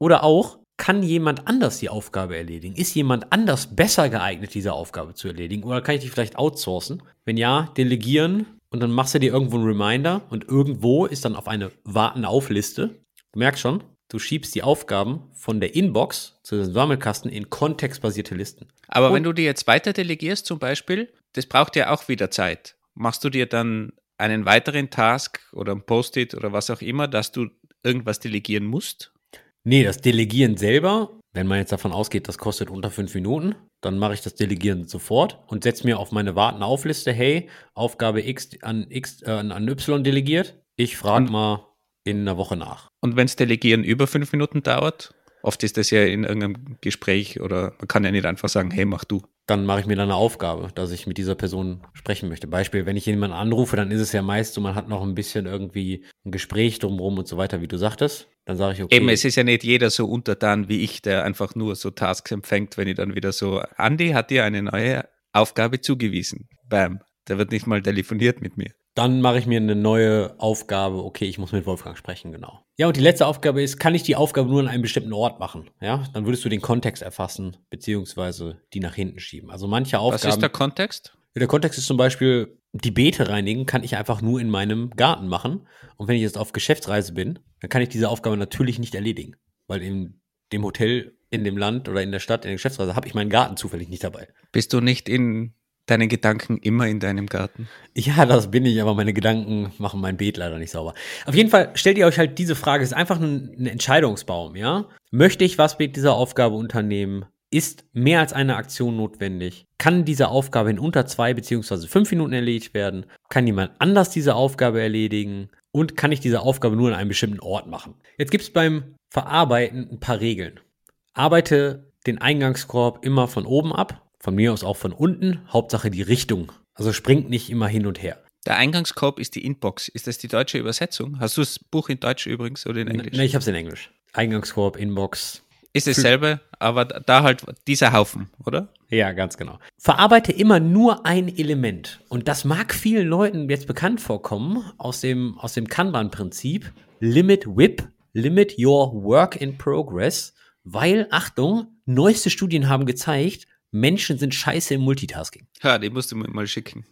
Speaker 2: Oder auch, kann jemand anders die Aufgabe erledigen? Ist jemand anders besser geeignet, diese Aufgabe zu erledigen? Oder kann ich die vielleicht outsourcen? Wenn ja, delegieren und dann machst du dir irgendwo einen Reminder und irgendwo ist dann auf eine Warten-auf-Liste. Du merkst schon, du schiebst die Aufgaben von der Inbox zu den Sammelkasten in kontextbasierte Listen.
Speaker 1: Aber und wenn du die jetzt weiter delegierst zum Beispiel, das braucht ja auch wieder Zeit. Machst du dir dann einen weiteren Task oder ein Post-it oder was auch immer, dass du irgendwas delegieren musst?
Speaker 2: Nee, das Delegieren selber, wenn man jetzt davon ausgeht, das kostet unter fünf Minuten, dann mache ich das Delegieren sofort und setze mir auf meine Warten-Aufliste, hey, Aufgabe X an, X, äh, an Y delegiert. Ich frage mal in einer Woche nach.
Speaker 1: Und wenn das Delegieren über fünf Minuten dauert? Oft ist das ja in irgendeinem Gespräch oder man kann ja nicht einfach sagen, hey, mach du.
Speaker 2: Dann mache ich mir dann eine Aufgabe, dass ich mit dieser Person sprechen möchte. Beispiel, wenn ich jemanden anrufe, dann ist es ja meist so, man hat noch ein bisschen irgendwie ein Gespräch drumherum und so weiter, wie du sagtest. Dann sage ich, okay.
Speaker 1: Eben, es ist ja nicht jeder so untertan wie ich, der einfach nur so Tasks empfängt, wenn ich dann wieder so, Andi hat dir eine neue Aufgabe zugewiesen. Bam. Der wird nicht mal telefoniert mit mir.
Speaker 2: Dann mache ich mir eine neue Aufgabe. Okay, ich muss mit Wolfgang sprechen, genau. Ja, und die letzte Aufgabe ist, kann ich die Aufgabe nur an einem bestimmten Ort machen? Ja, dann würdest du den Kontext erfassen, beziehungsweise die nach hinten schieben. Also manche Aufgaben.
Speaker 1: Was ist der Kontext?
Speaker 2: Der Kontext ist zum Beispiel, die Beete reinigen kann ich einfach nur in meinem Garten machen. Und wenn ich jetzt auf Geschäftsreise bin, dann kann ich diese Aufgabe natürlich nicht erledigen. Weil in dem Hotel, in dem Land oder in der Stadt, in der Geschäftsreise, habe ich meinen Garten zufällig nicht dabei.
Speaker 1: Bist du nicht in deine Gedanken immer in deinem Garten?
Speaker 2: Ja, das bin ich, aber meine Gedanken machen mein Beet leider nicht sauber. Auf jeden Fall stellt ihr euch halt diese Frage, es ist einfach ein, ein Entscheidungsbaum, ja? Möchte ich was mit dieser Aufgabe unternehmen? Ist mehr als eine Aktion notwendig? Kann diese Aufgabe in unter zwei beziehungsweise fünf Minuten erledigt werden? Kann jemand anders diese Aufgabe erledigen? Und kann ich diese Aufgabe nur an einem bestimmten Ort machen? Jetzt gibt es beim Verarbeiten ein paar Regeln. Arbeite den Eingangskorb immer von oben ab von mir aus auch von unten. Hauptsache die Richtung. Also springt nicht immer hin und her.
Speaker 1: Der Eingangskorb ist die Inbox. Ist das die deutsche Übersetzung? Hast du das Buch in Deutsch übrigens oder in Englisch?
Speaker 2: Nein, ich habe es in Englisch. Eingangskorb, Inbox.
Speaker 1: Ist dasselbe, aber da halt dieser Haufen, oder?
Speaker 2: Ja, ganz genau. Verarbeite immer nur ein Element. Und das mag vielen Leuten jetzt bekannt vorkommen aus dem, aus dem Kanban-Prinzip. Limit WIP, Limit Your Work in Progress. Weil, Achtung, neueste Studien haben gezeigt, Menschen sind scheiße im Multitasking.
Speaker 1: Ja, den musst du mir mal schicken.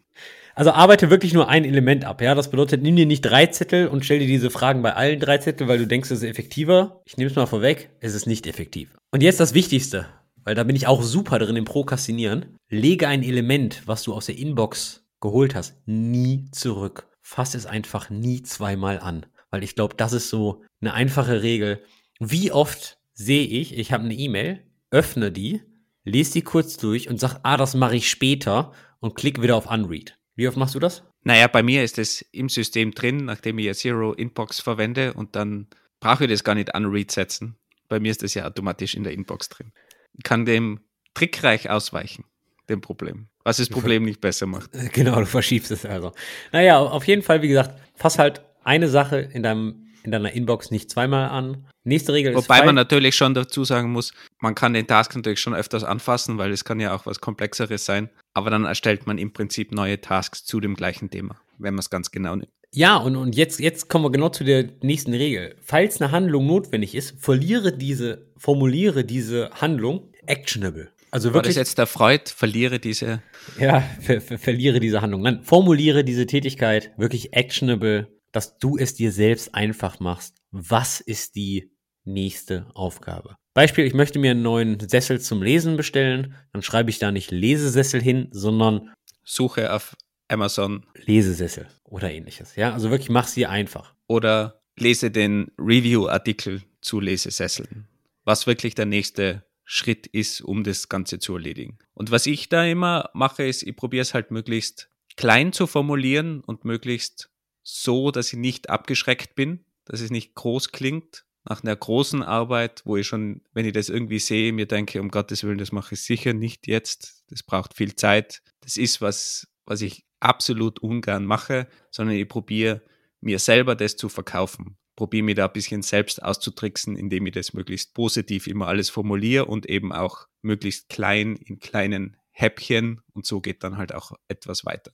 Speaker 2: Also arbeite wirklich nur ein Element ab, ja. Das bedeutet, nimm dir nicht drei Zettel und stell dir diese Fragen bei allen drei Zetteln, weil du denkst, es ist effektiver. Ich nehme es mal vorweg, es ist nicht effektiv. Und jetzt das Wichtigste, weil da bin ich auch super drin im Prokrastinieren. Lege ein Element, was du aus der Inbox geholt hast, nie zurück. Fass es einfach nie zweimal an. Weil ich glaube, das ist so eine einfache Regel. Wie oft sehe ich, ich habe eine E-Mail, öffne die, lese die kurz durch und sag, ah, das mache ich später und klick wieder auf Unread. Wie oft machst du das?
Speaker 1: Naja, bei mir ist es im System drin, nachdem ich ja Zero Inbox verwende und dann brauche ich das gar nicht Unread setzen. Bei mir ist das ja automatisch in der Inbox drin. Ich kann dem trickreich ausweichen, dem Problem. Was das Problem nicht besser macht.
Speaker 2: Genau, du verschiebst es also. Naja, auf jeden Fall, wie gesagt, fass halt eine Sache in deinem in deiner Inbox nicht zweimal an. Nächste Regel
Speaker 1: Wobei ist. Wobei man natürlich schon dazu sagen muss, man kann den Task natürlich schon öfters anfassen, weil es kann ja auch was Komplexeres sein. Aber dann erstellt man im Prinzip neue Tasks zu dem gleichen Thema, wenn man es ganz genau nimmt.
Speaker 2: Ja, und, und jetzt, jetzt kommen wir genau zu der nächsten Regel. Falls eine Handlung notwendig ist, verliere diese, formuliere diese Handlung actionable.
Speaker 1: Also wirklich. War das jetzt der Freud? Verliere diese.
Speaker 2: Ja, ver, ver, verliere diese Handlung. Nein, formuliere diese Tätigkeit wirklich actionable dass du es dir selbst einfach machst. Was ist die nächste Aufgabe? Beispiel, ich möchte mir einen neuen Sessel zum Lesen bestellen, dann schreibe ich da nicht Lesesessel hin, sondern
Speaker 1: Suche auf Amazon
Speaker 2: Lesesessel oder ähnliches. Ja, also wirklich mach sie einfach.
Speaker 1: Oder lese den Review-Artikel zu Lesesesseln, was wirklich der nächste Schritt ist, um das Ganze zu erledigen. Und was ich da immer mache, ist, ich probiere es halt möglichst klein zu formulieren und möglichst so, dass ich nicht abgeschreckt bin, dass es nicht groß klingt nach einer großen Arbeit, wo ich schon, wenn ich das irgendwie sehe, mir denke, um Gottes Willen, das mache ich sicher nicht jetzt. Das braucht viel Zeit. Das ist was, was ich absolut ungern mache, sondern ich probiere mir selber das zu verkaufen. Probiere mir da ein bisschen selbst auszutricksen, indem ich das möglichst positiv immer alles formuliere und eben auch möglichst klein in kleinen Häppchen und so geht dann halt auch etwas weiter.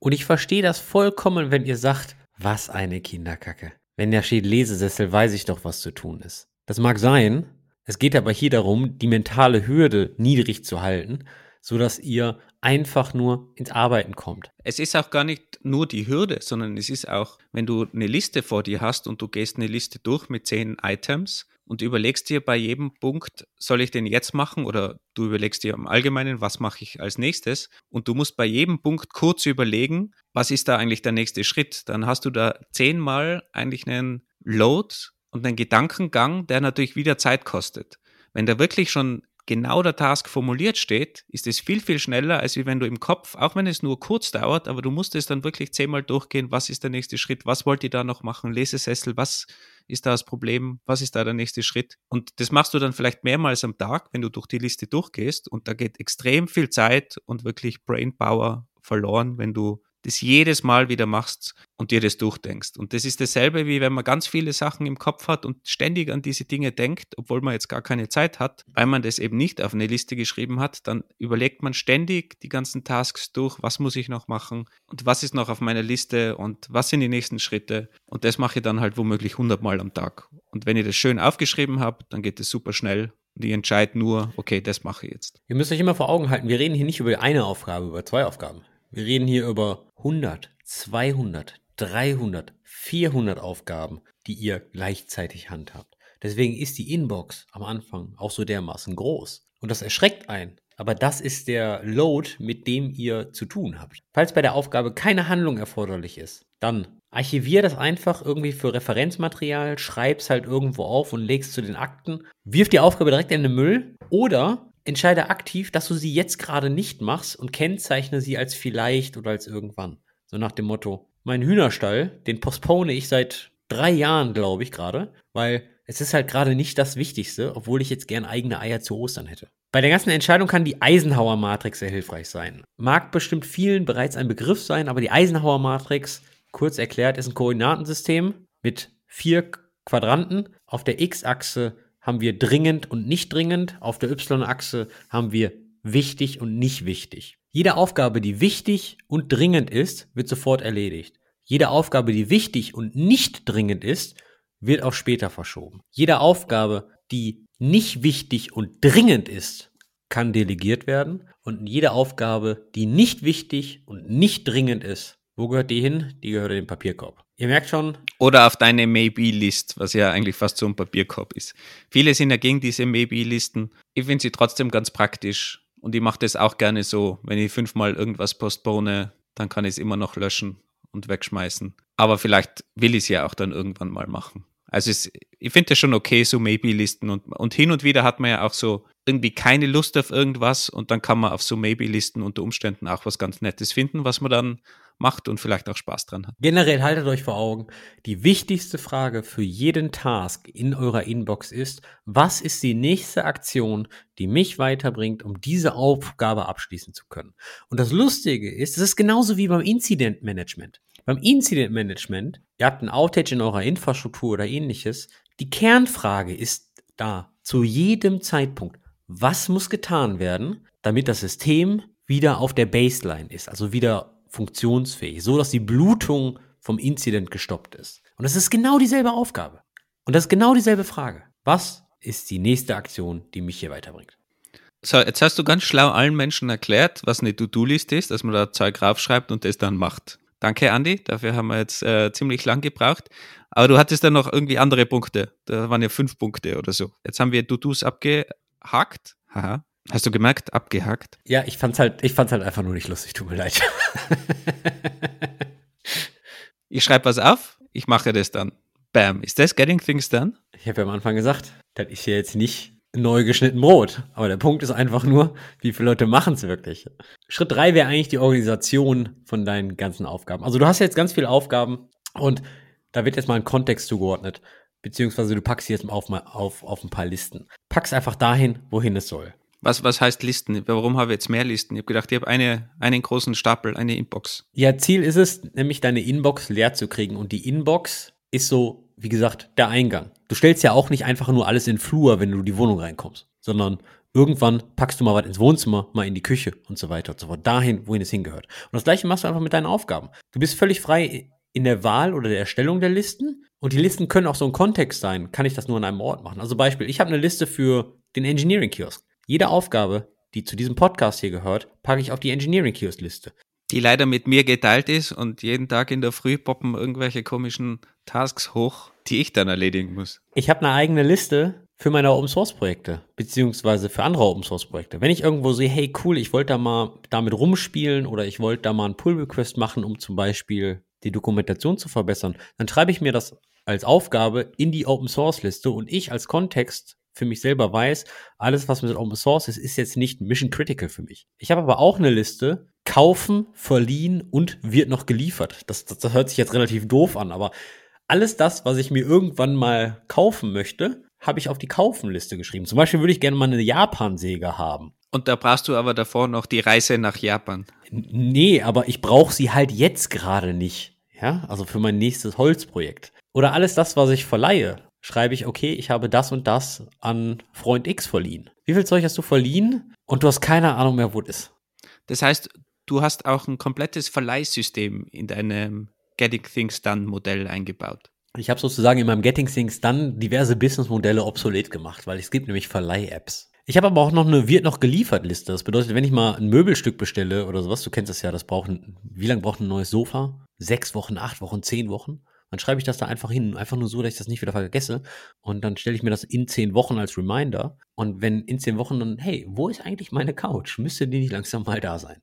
Speaker 2: Und ich verstehe das vollkommen, wenn ihr sagt, was eine Kinderkacke. Wenn da steht Lesesessel, weiß ich doch, was zu tun ist. Das mag sein, es geht aber hier darum, die mentale Hürde niedrig zu halten, sodass ihr einfach nur ins Arbeiten kommt.
Speaker 1: Es ist auch gar nicht nur die Hürde, sondern es ist auch, wenn du eine Liste vor dir hast und du gehst eine Liste durch mit zehn Items und überlegst dir bei jedem Punkt, soll ich den jetzt machen? Oder du überlegst dir im Allgemeinen, was mache ich als nächstes? Und du musst bei jedem Punkt kurz überlegen, was ist da eigentlich der nächste Schritt. Dann hast du da zehnmal eigentlich einen Load und ein Gedankengang, der natürlich wieder Zeit kostet. Wenn da wirklich schon genau der Task formuliert steht, ist es viel, viel schneller, als wenn du im Kopf, auch wenn es nur kurz dauert, aber du musst es dann wirklich zehnmal durchgehen, was ist der nächste Schritt, was wollt ihr da noch machen, Lesesessel, was ist da das Problem, was ist da der nächste Schritt. Und das machst du dann vielleicht mehrmals am Tag, wenn du durch die Liste durchgehst und da geht extrem viel Zeit und wirklich Brainpower verloren, wenn du das jedes Mal wieder machst und dir das durchdenkst. Und das ist dasselbe, wie wenn man ganz viele Sachen im Kopf hat und ständig an diese Dinge denkt, obwohl man jetzt gar keine Zeit hat, weil man das eben nicht auf eine Liste geschrieben hat, dann überlegt man ständig die ganzen Tasks durch, was muss ich noch machen und was ist noch auf meiner Liste und was sind die nächsten Schritte. Und das mache ich dann halt womöglich 100 Mal am Tag. Und wenn ich das schön aufgeschrieben habe, dann geht es super schnell und ich entscheide nur, okay, das mache ich jetzt.
Speaker 2: Ihr müsst euch immer vor Augen halten, wir reden hier nicht über eine Aufgabe, über zwei Aufgaben. Wir reden hier über 100, 200, 300, 400 Aufgaben, die ihr gleichzeitig handhabt. Deswegen ist die Inbox am Anfang auch so dermaßen groß. Und das erschreckt einen. Aber das ist der Load, mit dem ihr zu tun habt. Falls bei der Aufgabe keine Handlung erforderlich ist, dann archivier das einfach irgendwie für Referenzmaterial, schreib's halt irgendwo auf und legst zu den Akten, wirf die Aufgabe direkt in den Müll oder entscheide aktiv, dass du sie jetzt gerade nicht machst und kennzeichne sie als vielleicht oder als irgendwann. So nach dem Motto, mein Hühnerstall, den postpone ich seit drei Jahren, glaube ich, gerade, weil es ist halt gerade nicht das Wichtigste, obwohl ich jetzt gern eigene Eier zu Ostern hätte. Bei der ganzen Entscheidung kann die Eisenhower-Matrix sehr hilfreich sein. Mag bestimmt vielen bereits ein Begriff sein, aber die Eisenhower-Matrix, kurz erklärt, ist ein Koordinatensystem mit vier Quadranten. Auf der X-Achse haben wir dringend und nicht dringend. Auf der Y-Achse haben wir wichtig und nicht wichtig. Jede Aufgabe, die wichtig und dringend ist, wird sofort erledigt. Jede Aufgabe, die wichtig und nicht dringend ist, wird auf später verschoben. Jede Aufgabe, die nicht wichtig und dringend ist, kann delegiert werden. Und jede Aufgabe, die nicht wichtig und nicht dringend ist, wo gehört die hin? Die gehört in den Papierkorb. Ihr merkt schon.
Speaker 1: Oder auf deine Maybe-List, was ja eigentlich fast so ein Papierkorb ist. Viele sind ja gegen diese Maybe-Listen. Ich finde sie trotzdem ganz praktisch. Und ich mache das auch gerne so. Wenn ich fünfmal irgendwas postpone, dann kann ich es immer noch löschen und wegschmeißen. Aber vielleicht will ich es ja auch dann irgendwann mal machen. Also es, ich finde das schon okay, so Maybe-Listen. Und, und hin und wieder hat man ja auch so irgendwie keine Lust auf irgendwas und dann kann man auf so Maybe-Listen unter Umständen auch was ganz Nettes finden, was man dann macht und vielleicht auch Spaß dran hat.
Speaker 2: Generell haltet euch vor Augen, die wichtigste Frage für jeden Task in eurer Inbox ist, was ist die nächste Aktion, die mich weiterbringt, um diese Aufgabe abschließen zu können? Und das Lustige ist, es ist genauso wie beim Incident Management. Beim Incident Management, ihr habt ein Outage in eurer Infrastruktur oder ähnliches, die Kernfrage ist da zu jedem Zeitpunkt, was muss getan werden, damit das System wieder auf der Baseline ist, also wieder funktionsfähig, so dass die Blutung vom Incident gestoppt ist. Und das ist genau dieselbe Aufgabe. Und das ist genau dieselbe Frage. Was ist die nächste Aktion, die mich hier weiterbringt?
Speaker 1: So, jetzt hast du ganz schlau allen Menschen erklärt, was eine To-Do-List ist, dass man da Zeug raufschreibt und das dann macht. Danke, Andy. Dafür haben wir jetzt äh, ziemlich lang gebraucht. Aber du hattest dann noch irgendwie andere Punkte. Da waren ja fünf Punkte oder so. Jetzt haben wir To-Dos abgehakt. Haha. Hast du gemerkt, abgehakt?
Speaker 2: Ja, ich fand's halt, ich fand's halt einfach nur nicht lustig, tut mir leid.
Speaker 1: ich schreibe was auf, ich mache das dann. Bam. Ist das Getting Things Done?
Speaker 2: Ich habe ja am Anfang gesagt, das ist ja jetzt nicht neu geschnitten Brot. Aber der Punkt ist einfach nur, wie viele Leute machen es wirklich. Schritt drei wäre eigentlich die Organisation von deinen ganzen Aufgaben. Also du hast jetzt ganz viele Aufgaben und da wird jetzt mal ein Kontext zugeordnet. Beziehungsweise du packst sie jetzt auf, auf, auf ein paar Listen. Pack's einfach dahin, wohin es soll.
Speaker 1: Was, was heißt Listen? Warum habe ich jetzt mehr Listen? Ich habe gedacht, ich habe eine, einen großen Stapel, eine Inbox.
Speaker 2: Ja, Ziel ist es, nämlich deine Inbox leer zu kriegen. Und die Inbox ist so, wie gesagt, der Eingang. Du stellst ja auch nicht einfach nur alles in den Flur, wenn du in die Wohnung reinkommst, sondern irgendwann packst du mal was ins Wohnzimmer, mal in die Küche und so weiter und so fort. Dahin, wohin es hingehört. Und das gleiche machst du einfach mit deinen Aufgaben. Du bist völlig frei in der Wahl oder der Erstellung der Listen. Und die Listen können auch so ein Kontext sein. Kann ich das nur an einem Ort machen? Also Beispiel, ich habe eine Liste für den Engineering Kiosk. Jede Aufgabe, die zu diesem Podcast hier gehört, packe ich auf die Engineering Kiosk Liste.
Speaker 1: Die leider mit mir geteilt ist und jeden Tag in der Früh poppen irgendwelche komischen Tasks hoch, die ich dann erledigen muss.
Speaker 2: Ich habe eine eigene Liste für meine Open Source Projekte, beziehungsweise für andere Open Source Projekte. Wenn ich irgendwo sehe, hey cool, ich wollte da mal damit rumspielen oder ich wollte da mal einen Pull Request machen, um zum Beispiel die Dokumentation zu verbessern, dann schreibe ich mir das als Aufgabe in die Open Source Liste und ich als Kontext für mich selber weiß, alles, was mit Open Source ist, ist jetzt nicht Mission Critical für mich. Ich habe aber auch eine Liste, kaufen, verliehen und wird noch geliefert. Das, das, das hört sich jetzt relativ doof an, aber alles das, was ich mir irgendwann mal kaufen möchte, habe ich auf die Kaufenliste geschrieben. Zum Beispiel würde ich gerne mal eine Japan-Säge haben.
Speaker 1: Und da brauchst du aber davor noch die Reise nach Japan.
Speaker 2: Nee, aber ich brauche sie halt jetzt gerade nicht. Ja, also für mein nächstes Holzprojekt. Oder alles das, was ich verleihe, schreibe ich, okay, ich habe das und das an Freund X verliehen. Wie viel Zeug hast du verliehen? Und du hast keine Ahnung mehr, wo es ist.
Speaker 1: Das heißt, du hast auch ein komplettes Verleihsystem in deinem Getting Things Done Modell eingebaut.
Speaker 2: Ich habe sozusagen in meinem Getting Things Done diverse Businessmodelle obsolet gemacht, weil es gibt nämlich Verleih-Apps. Ich habe aber auch noch eine wird noch geliefert Liste. Das bedeutet, wenn ich mal ein Möbelstück bestelle oder sowas, du kennst das ja, das braucht wie lange braucht ein neues Sofa? Sechs Wochen, acht Wochen, zehn Wochen? Dann schreibe ich das da einfach hin, einfach nur so, dass ich das nicht wieder vergesse. Und dann stelle ich mir das in zehn Wochen als Reminder. Und wenn in zehn Wochen dann, hey, wo ist eigentlich meine Couch? Müsste die nicht langsam mal da sein?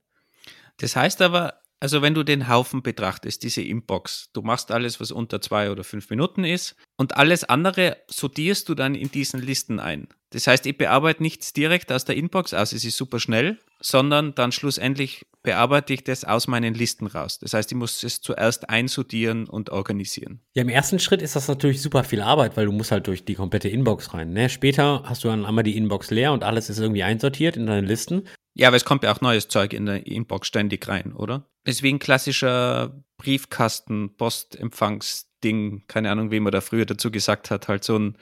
Speaker 1: Das heißt aber, also wenn du den Haufen betrachtest, diese Inbox, du machst alles, was unter zwei oder fünf Minuten ist und alles andere sortierst du dann in diesen Listen ein. Das heißt, ich bearbeite nichts direkt aus der Inbox aus, es ist super schnell, sondern dann schlussendlich bearbeite ich das aus meinen Listen raus. Das heißt, ich muss es zuerst einsortieren und organisieren.
Speaker 2: Ja, im ersten Schritt ist das natürlich super viel Arbeit, weil du musst halt durch die komplette Inbox rein. Ne? Später hast du dann einmal die Inbox leer und alles ist irgendwie einsortiert in deine Listen.
Speaker 1: Ja, aber es kommt ja auch neues Zeug in der Inbox ständig rein, oder? Ein klassischer Briefkasten, Postempfangsding, keine Ahnung, wie man da früher dazu gesagt hat, halt so ein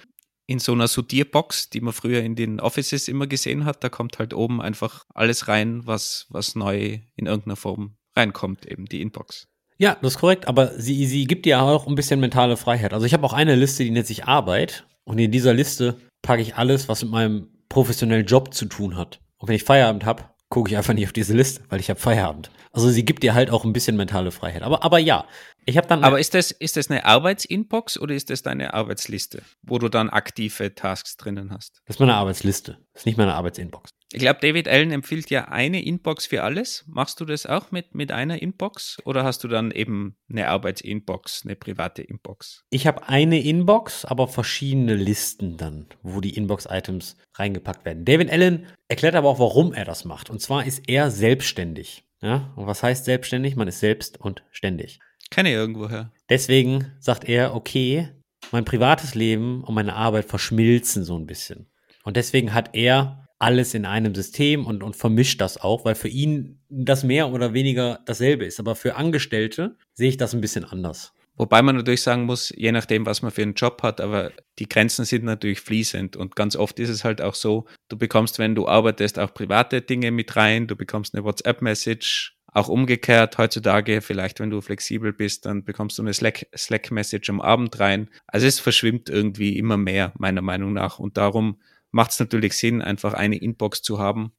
Speaker 1: in so einer Sortierbox, die man früher in den Offices immer gesehen hat, da kommt halt oben einfach alles rein, was, was neu in irgendeiner Form reinkommt, eben die Inbox.
Speaker 2: Ja, das ist korrekt, aber sie, sie gibt dir auch ein bisschen mentale Freiheit. Also ich habe auch eine Liste, die nennt sich Arbeit und in dieser Liste packe ich alles, was mit meinem professionellen Job zu tun hat. Und wenn ich Feierabend habe, gucke ich einfach nicht auf diese Liste, weil ich habe Feierabend. Also sie gibt dir halt auch ein bisschen mentale Freiheit. Aber, aber ja, ich habe dann.
Speaker 1: Aber ist das, ist das eine Arbeitsinbox oder ist das deine Arbeitsliste, wo du dann aktive Tasks drinnen hast?
Speaker 2: Das ist meine Arbeitsliste. Das ist nicht meine Arbeitsinbox.
Speaker 1: Ich glaube, David Allen empfiehlt ja eine Inbox für alles. Machst du das auch mit, mit einer Inbox oder hast du dann eben eine Arbeitsinbox, eine private Inbox?
Speaker 2: Ich habe eine Inbox, aber verschiedene Listen dann, wo die Inbox-Items reingepackt werden. David Allen erklärt aber auch, warum er das macht. Und zwar ist er selbstständig. Ja, und was heißt selbstständig? Man ist selbst und ständig.
Speaker 1: Kenne ich irgendwoher.
Speaker 2: Deswegen sagt er, okay, mein privates Leben und meine Arbeit verschmilzen so ein bisschen. Und deswegen hat er alles in einem System und, und vermischt das auch, weil für ihn das mehr oder weniger dasselbe ist. Aber für Angestellte sehe ich das ein bisschen anders.
Speaker 1: Wobei man natürlich sagen muss, je nachdem, was man für einen Job hat, aber die Grenzen sind natürlich fließend und ganz oft ist es halt auch so, du bekommst, wenn du arbeitest, auch private Dinge mit rein, du bekommst eine WhatsApp-Message, auch umgekehrt heutzutage, vielleicht wenn du flexibel bist, dann bekommst du eine Slack-Message am Abend rein. Also es verschwimmt irgendwie immer mehr, meiner Meinung nach. Und darum macht es natürlich Sinn, einfach eine Inbox zu haben,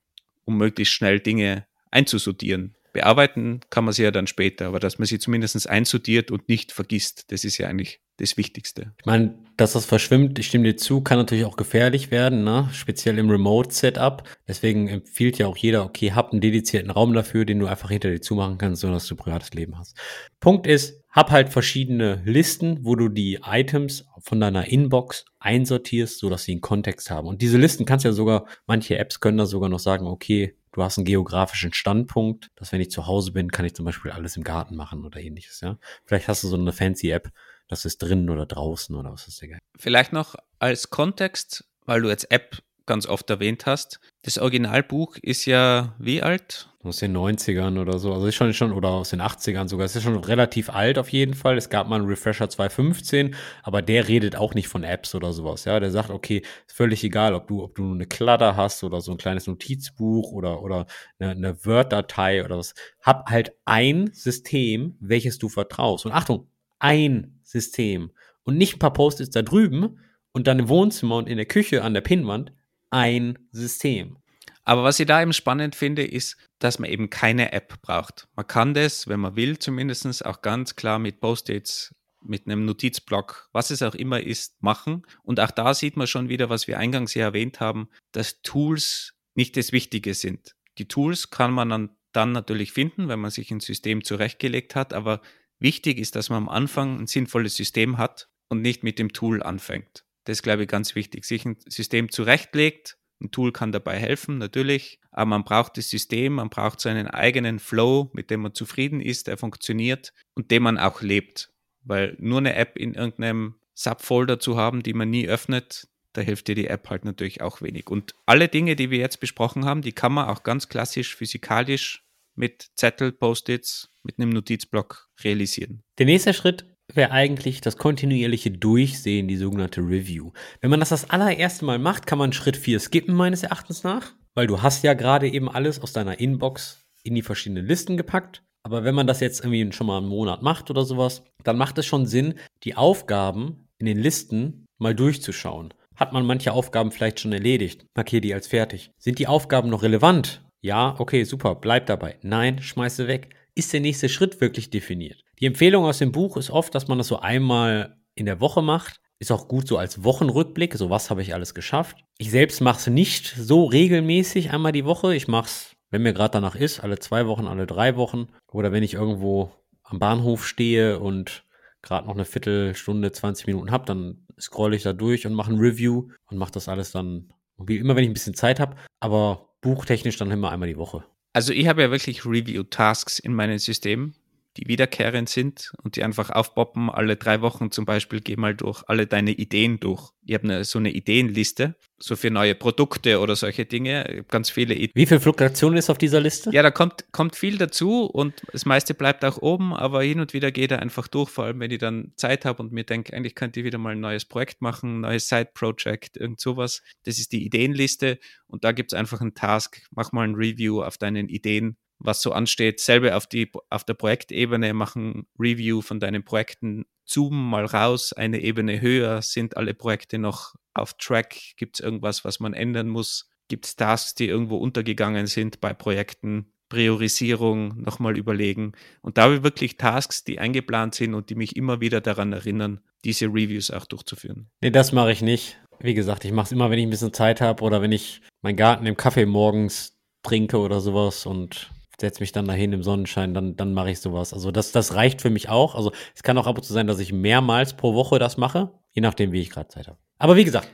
Speaker 1: um möglichst schnell Dinge einzusortieren. Bearbeiten kann man sie ja dann später, aber dass man sie zumindest einsortiert und nicht vergisst, das ist ja eigentlich das Wichtigste.
Speaker 2: Ich meine, dass das verschwimmt, ich stimme dir zu, kann natürlich auch gefährlich werden, ne? speziell im Remote-Setup. Deswegen empfiehlt ja auch jeder, okay, hab einen dedizierten Raum dafür, den du einfach hinter dir zumachen kannst, sodass du privates Leben hast. Punkt ist, hab halt verschiedene Listen, wo du die Items von deiner Inbox einsortierst, sodass sie einen Kontext haben. Und diese Listen kannst ja sogar, manche Apps können da sogar noch sagen, okay, du hast einen geografischen Standpunkt, dass wenn ich zu Hause bin, kann ich zum Beispiel alles im Garten machen oder ähnliches, ja. Vielleicht hast du so eine fancy App, das ist drinnen oder draußen oder was ist der Geil.
Speaker 1: Vielleicht noch als Kontext, weil du jetzt App ganz oft erwähnt hast. Das Originalbuch ist ja wie alt?
Speaker 2: Aus den 90ern oder so. Also ist schon, schon, oder aus den 80ern sogar. Es ist schon relativ alt auf jeden Fall. Es gab mal einen Refresher 215, aber der redet auch nicht von Apps oder sowas. Ja, der sagt, okay, ist völlig egal, ob du, ob du eine Kladder hast oder so ein kleines Notizbuch oder, oder eine, eine Word-Datei oder was. Hab halt ein System, welches du vertraust. Und Achtung, ein System. Und nicht ein paar Post-its da drüben und dann im Wohnzimmer und in der Küche an der Pinnwand ein System.
Speaker 1: Aber was ich da eben spannend finde, ist, dass man eben keine App braucht. Man kann das, wenn man will, zumindest auch ganz klar mit Post-its, mit einem Notizblock, was es auch immer ist, machen. Und auch da sieht man schon wieder, was wir eingangs ja erwähnt haben, dass Tools nicht das Wichtige sind. Die Tools kann man dann, dann natürlich finden, wenn man sich ein System zurechtgelegt hat, aber wichtig ist, dass man am Anfang ein sinnvolles System hat und nicht mit dem Tool anfängt. Das ist, glaube ich, ganz wichtig. Sich ein System zurechtlegt. Ein Tool kann dabei helfen, natürlich. Aber man braucht das System, man braucht seinen eigenen Flow, mit dem man zufrieden ist, der funktioniert und den man auch lebt. Weil nur eine App in irgendeinem Subfolder zu haben, die man nie öffnet, da hilft dir die App halt natürlich auch wenig. Und alle Dinge, die wir jetzt besprochen haben, die kann man auch ganz klassisch physikalisch mit Zettel, Post-its, mit einem Notizblock realisieren.
Speaker 2: Der nächste Schritt wäre eigentlich das kontinuierliche Durchsehen, die sogenannte Review. Wenn man das das allererste Mal macht, kann man Schritt 4 skippen, meines Erachtens nach, weil du hast ja gerade eben alles aus deiner Inbox in die verschiedenen Listen gepackt. Aber wenn man das jetzt irgendwie schon mal einen Monat macht oder sowas, dann macht es schon Sinn, die Aufgaben in den Listen mal durchzuschauen. Hat man manche Aufgaben vielleicht schon erledigt? Markiere die als fertig. Sind die Aufgaben noch relevant? Ja, okay, super, bleib dabei. Nein, schmeiße weg. Ist der nächste Schritt wirklich definiert? Die Empfehlung aus dem Buch ist oft, dass man das so einmal in der Woche macht. Ist auch gut so als Wochenrückblick, so was habe ich alles geschafft. Ich selbst mache es nicht so regelmäßig einmal die Woche. Ich mache es, wenn mir gerade danach ist, alle zwei Wochen, alle drei Wochen. Oder wenn ich irgendwo am Bahnhof stehe und gerade noch eine Viertelstunde, 20 Minuten habe, dann scrolle ich da durch und mache ein Review und mache das alles dann, wie immer, wenn ich ein bisschen Zeit habe, aber buchtechnisch dann immer einmal die Woche.
Speaker 1: Also ich habe ja wirklich Review-Tasks in meinem System die wiederkehrend sind und die einfach aufpoppen. Alle drei Wochen zum Beispiel geh mal durch alle deine Ideen durch. Ich habe eine, so eine Ideenliste, so für neue Produkte oder solche Dinge. Ganz viele Ideen.
Speaker 2: Wie viel Fluktuation ist auf dieser Liste?
Speaker 1: Ja, da kommt, kommt viel dazu und das meiste bleibt auch oben, aber hin und wieder geht er einfach durch, vor allem wenn ich dann Zeit habe und mir denke, eigentlich könnte ich wieder mal ein neues Projekt machen, ein neues Side-Project, irgend sowas. Das ist die Ideenliste und da gibt es einfach einen Task. Mach mal ein Review auf deinen Ideen was so ansteht. Selbe auf, die, auf der Projektebene, machen Review von deinen Projekten, zoomen mal raus, eine Ebene höher, sind alle Projekte noch auf Track, gibt es irgendwas, was man ändern muss, gibt es Tasks, die irgendwo untergegangen sind bei Projekten, Priorisierung nochmal überlegen. Und da wirklich Tasks, die eingeplant sind und die mich immer wieder daran erinnern, diese Reviews auch durchzuführen.
Speaker 2: Nee, das mache ich nicht. Wie gesagt, ich mache es immer, wenn ich ein bisschen Zeit habe oder wenn ich meinen Garten im Kaffee morgens trinke oder sowas und setze mich dann dahin im Sonnenschein, dann, dann mache ich sowas. Also das, das reicht für mich auch. Also es kann auch ab und zu sein, dass ich mehrmals pro Woche das mache, je nachdem, wie ich gerade Zeit habe. Aber wie gesagt,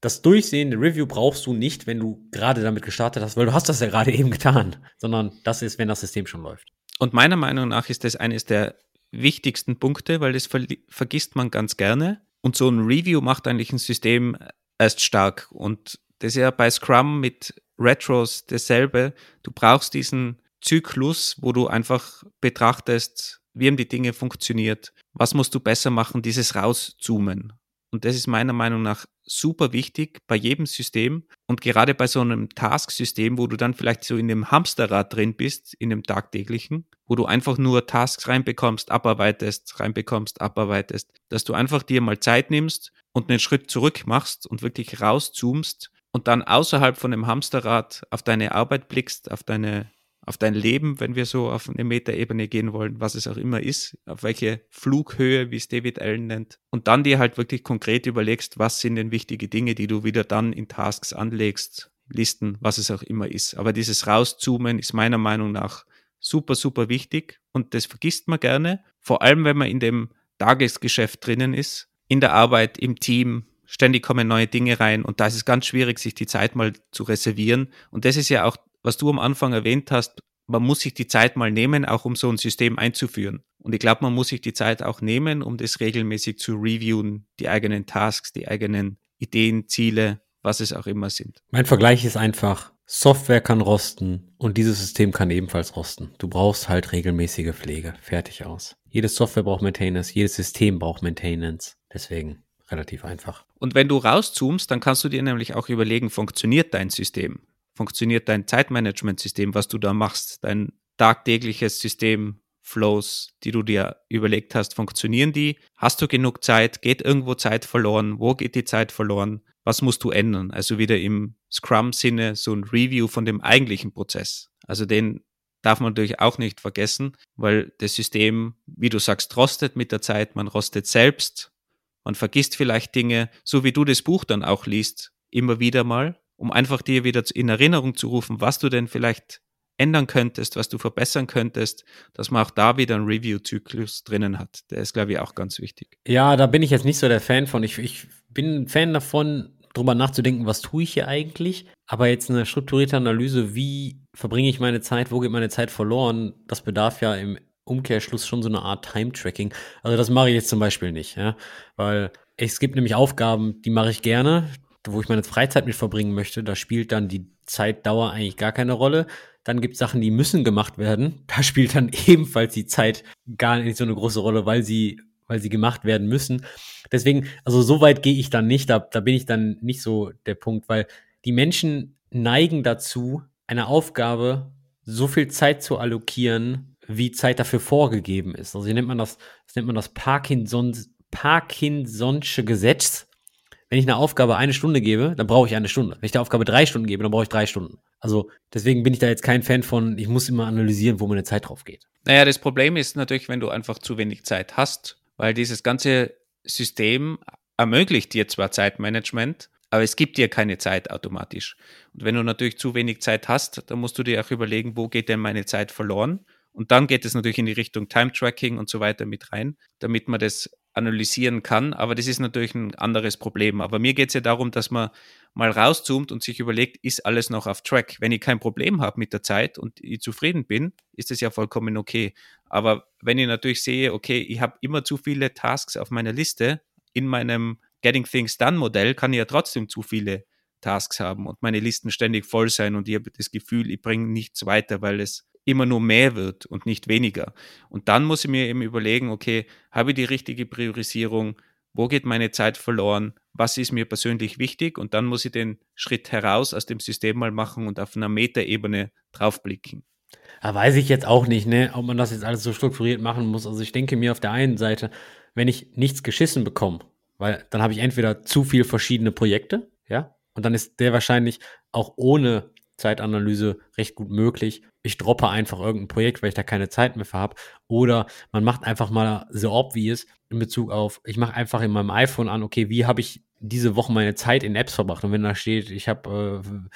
Speaker 2: das durchsehende Review brauchst du nicht, wenn du gerade damit gestartet hast, weil du hast das ja gerade eben getan, sondern das ist, wenn das System schon läuft.
Speaker 1: Und meiner Meinung nach ist das eines der wichtigsten Punkte, weil das ver vergisst man ganz gerne. Und so ein Review macht eigentlich ein System erst stark. Und das ist ja bei Scrum mit Retros dasselbe. Du brauchst diesen Zyklus, wo du einfach betrachtest, wie haben die Dinge funktioniert, was musst du besser machen, dieses rauszoomen. Und das ist meiner Meinung nach super wichtig bei jedem System und gerade bei so einem Task-System, wo du dann vielleicht so in dem Hamsterrad drin bist, in dem tagtäglichen, wo du einfach nur Tasks reinbekommst, abarbeitest, reinbekommst, abarbeitest, dass du einfach dir mal Zeit nimmst und einen Schritt zurück machst und wirklich rauszoomst und dann außerhalb von dem Hamsterrad auf deine Arbeit blickst, auf deine auf dein Leben, wenn wir so auf eine Metaebene gehen wollen, was es auch immer ist, auf welche Flughöhe, wie es David Allen nennt. Und dann dir halt wirklich konkret überlegst, was sind denn wichtige Dinge, die du wieder dann in Tasks anlegst, Listen, was es auch immer ist. Aber dieses Rauszoomen ist meiner Meinung nach super, super wichtig und das vergisst man gerne, vor allem wenn man in dem Tagesgeschäft drinnen ist, in der Arbeit, im Team, ständig kommen neue Dinge rein und da ist es ganz schwierig, sich die Zeit mal zu reservieren. Und das ist ja auch was du am Anfang erwähnt hast, man muss sich die Zeit mal nehmen, auch um so ein System einzuführen. Und ich glaube, man muss sich die Zeit auch nehmen, um das regelmäßig zu reviewen, die eigenen Tasks, die eigenen Ideen, Ziele, was es auch immer sind.
Speaker 2: Mein Vergleich ist einfach, Software kann rosten und dieses System kann ebenfalls rosten. Du brauchst halt regelmäßige Pflege. Fertig aus. Jede Software braucht Maintenance, jedes System braucht Maintenance. Deswegen relativ einfach.
Speaker 1: Und wenn du rauszoomst, dann kannst du dir nämlich auch überlegen, funktioniert dein System? Funktioniert dein Zeitmanagementsystem, was du da machst, dein tagtägliches System, Flows, die du dir überlegt hast, funktionieren die? Hast du genug Zeit? Geht irgendwo Zeit verloren? Wo geht die Zeit verloren? Was musst du ändern? Also wieder im Scrum-Sinne so ein Review von dem eigentlichen Prozess. Also den darf man natürlich auch nicht vergessen, weil das System, wie du sagst, rostet mit der Zeit, man rostet selbst, man vergisst vielleicht Dinge, so wie du das Buch dann auch liest, immer wieder mal um einfach dir wieder in Erinnerung zu rufen, was du denn vielleicht ändern könntest, was du verbessern könntest, dass man auch da wieder einen Review-Zyklus drinnen hat. Der ist, glaube ich, auch ganz wichtig.
Speaker 2: Ja, da bin ich jetzt nicht so der Fan von. Ich, ich bin ein Fan davon, drüber nachzudenken, was tue ich hier eigentlich. Aber jetzt eine strukturierte Analyse, wie verbringe ich meine Zeit, wo geht meine Zeit verloren, das bedarf ja im Umkehrschluss schon so eine Art Time-Tracking. Also das mache ich jetzt zum Beispiel nicht, ja. Weil es gibt nämlich Aufgaben, die mache ich gerne, wo ich meine Freizeit mit verbringen möchte. Da spielt dann die Zeitdauer eigentlich gar keine Rolle. Dann gibt es Sachen, die müssen gemacht werden. Da spielt dann ebenfalls die Zeit gar nicht so eine große Rolle, weil sie, weil sie gemacht werden müssen. Deswegen, also so weit gehe ich dann nicht. Da, da bin ich dann nicht so der Punkt, weil die Menschen neigen dazu, eine Aufgabe so viel Zeit zu allokieren, wie Zeit dafür vorgegeben ist. Also hier nennt man das, das nennt man das Parkinson, Parkinson'sche Gesetz. Wenn ich eine Aufgabe eine Stunde gebe, dann brauche ich eine Stunde. Wenn ich der Aufgabe drei Stunden gebe, dann brauche ich drei Stunden. Also deswegen bin ich da jetzt kein Fan von, ich muss immer analysieren, wo meine Zeit drauf geht.
Speaker 1: Naja, das Problem ist natürlich, wenn du einfach zu wenig Zeit hast, weil dieses ganze System ermöglicht dir zwar Zeitmanagement, aber es gibt dir keine Zeit automatisch. Und wenn du natürlich zu wenig Zeit hast, dann musst du dir auch überlegen, wo geht denn meine Zeit verloren? Und dann geht es natürlich in die Richtung Time Tracking und so weiter mit rein, damit man das analysieren kann. Aber das ist natürlich ein anderes Problem. Aber mir geht es ja darum, dass man mal rauszoomt und sich überlegt, ist alles noch auf Track? Wenn ich kein Problem habe mit der Zeit und ich zufrieden bin, ist das ja vollkommen okay. Aber wenn ich natürlich sehe, okay, ich habe immer zu viele Tasks auf meiner Liste, in meinem Getting Things Done Modell kann ich ja trotzdem zu viele Tasks haben und meine Listen ständig voll sein und ich habe das Gefühl, ich bringe nichts weiter, weil es immer nur mehr wird und nicht weniger. Und dann muss ich mir eben überlegen, okay, habe ich die richtige Priorisierung? Wo geht meine Zeit verloren? Was ist mir persönlich wichtig? Und dann muss ich den Schritt heraus aus dem System mal machen und auf einer Metaebene draufblicken.
Speaker 2: Da weiß ich jetzt auch nicht, ne, ob man das jetzt alles so strukturiert machen muss. Also ich denke mir auf der einen Seite, wenn ich nichts geschissen bekomme, weil dann habe ich entweder zu viele verschiedene Projekte, ja, und dann ist der wahrscheinlich auch ohne Zeitanalyse recht gut möglich. Ich droppe einfach irgendein Projekt, weil ich da keine Zeit mehr für habe. Oder man macht einfach mal so obvious in Bezug auf, ich mache einfach in meinem iPhone an, okay, wie habe ich diese Woche meine Zeit in Apps verbracht? Und wenn da steht, ich habe äh,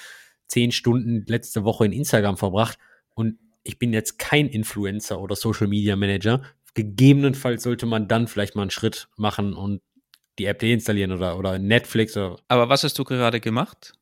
Speaker 2: zehn Stunden letzte Woche in Instagram verbracht und ich bin jetzt kein Influencer oder Social Media Manager, gegebenenfalls sollte man dann vielleicht mal einen Schritt machen und die App deinstallieren oder, oder Netflix. Oder
Speaker 1: Aber was hast du gerade gemacht?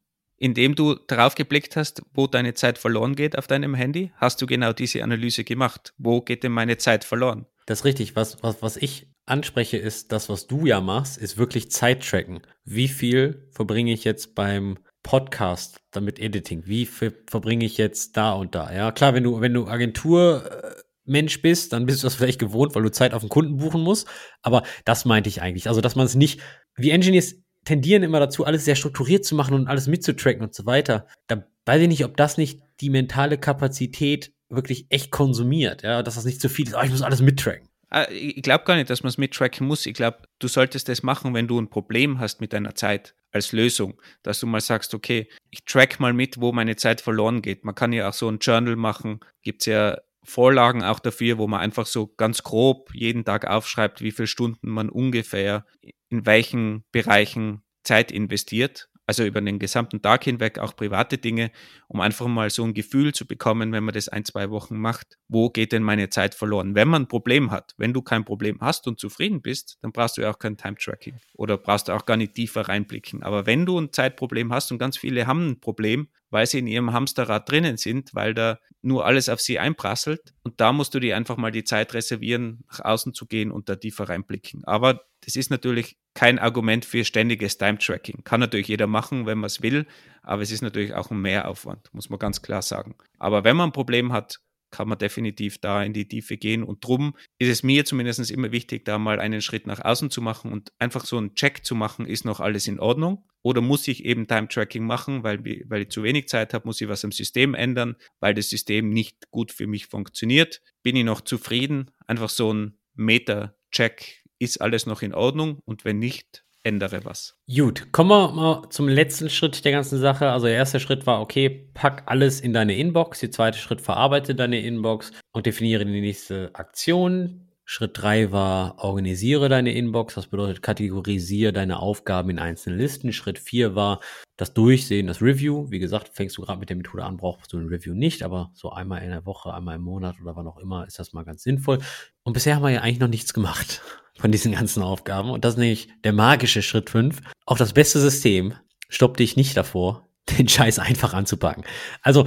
Speaker 1: Indem du darauf geblickt hast, wo deine Zeit verloren geht auf deinem Handy, hast du genau diese Analyse gemacht. Wo geht denn meine Zeit verloren?
Speaker 2: Das ist richtig. Was, was, was ich anspreche, ist das, was du ja machst, ist wirklich Zeit tracken. Wie viel verbringe ich jetzt beim Podcast damit Editing? Wie viel verbringe ich jetzt da und da? Ja, klar, wenn du, wenn du Agentur Mensch bist, dann bist du das vielleicht gewohnt, weil du Zeit auf den Kunden buchen musst. Aber das meinte ich eigentlich. Also, dass man es nicht, wie Engineers tendieren immer dazu, alles sehr strukturiert zu machen und alles mitzutracken und so weiter. Da weiß ich nicht, ob das nicht die mentale Kapazität wirklich echt konsumiert, ja, dass das nicht zu viel ist. Oh, ich muss alles mittracken.
Speaker 1: Ah, ich glaube gar nicht, dass man es mittracken muss. Ich glaube, du solltest das machen, wenn du ein Problem hast mit deiner Zeit als Lösung, dass du mal sagst, okay, ich track mal mit, wo meine Zeit verloren geht. Man kann ja auch so ein Journal machen, gibt es ja Vorlagen auch dafür, wo man einfach so ganz grob jeden Tag aufschreibt, wie viele Stunden man ungefähr in welchen Bereichen Zeit investiert also über den gesamten Tag hinweg auch private Dinge, um einfach mal so ein Gefühl zu bekommen, wenn man das ein, zwei Wochen macht, wo geht denn meine Zeit verloren? Wenn man ein Problem hat, wenn du kein Problem hast und zufrieden bist, dann brauchst du ja auch kein Time-Tracking oder brauchst du auch gar nicht tiefer reinblicken. Aber wenn du ein Zeitproblem hast und ganz viele haben ein Problem, weil sie in ihrem Hamsterrad drinnen sind, weil da nur alles auf sie einprasselt. Und da musst du dir einfach mal die Zeit reservieren, nach außen zu gehen und da tiefer reinblicken. Aber das ist natürlich kein Argument für ständiges Time-Tracking. Kann natürlich jeder machen, wenn man es will, aber es ist natürlich auch ein Mehraufwand, muss man ganz klar sagen. Aber wenn man ein Problem hat, kann man definitiv da in die Tiefe gehen. Und drum ist es mir zumindest immer wichtig, da mal einen Schritt nach außen zu machen und einfach so einen Check zu machen, ist noch alles in Ordnung? Oder muss ich eben Time-Tracking machen, weil, weil ich zu wenig Zeit habe, muss ich was am System ändern, weil das System nicht gut für mich funktioniert? Bin ich noch zufrieden? Einfach so ein Meta-Check ist alles noch in Ordnung und wenn nicht, ändere was.
Speaker 2: Gut, kommen wir mal zum letzten Schritt der ganzen Sache. Also der erste Schritt war, okay, pack alles in deine Inbox. Der zweite Schritt, verarbeite deine Inbox und definiere die nächste Aktion. Schritt drei war, organisiere deine Inbox. Das bedeutet, kategorisiere deine Aufgaben in einzelne Listen. Schritt vier war das Durchsehen, das Review. Wie gesagt, fängst du gerade mit der Methode an, brauchst du ein Review nicht, aber so einmal in der Woche, einmal im Monat oder wann auch immer ist das mal ganz sinnvoll. Und bisher haben wir ja eigentlich noch nichts gemacht von diesen ganzen Aufgaben. Und das ist nämlich der magische Schritt fünf. Auch das beste System stoppt dich nicht davor, den Scheiß einfach anzupacken. Also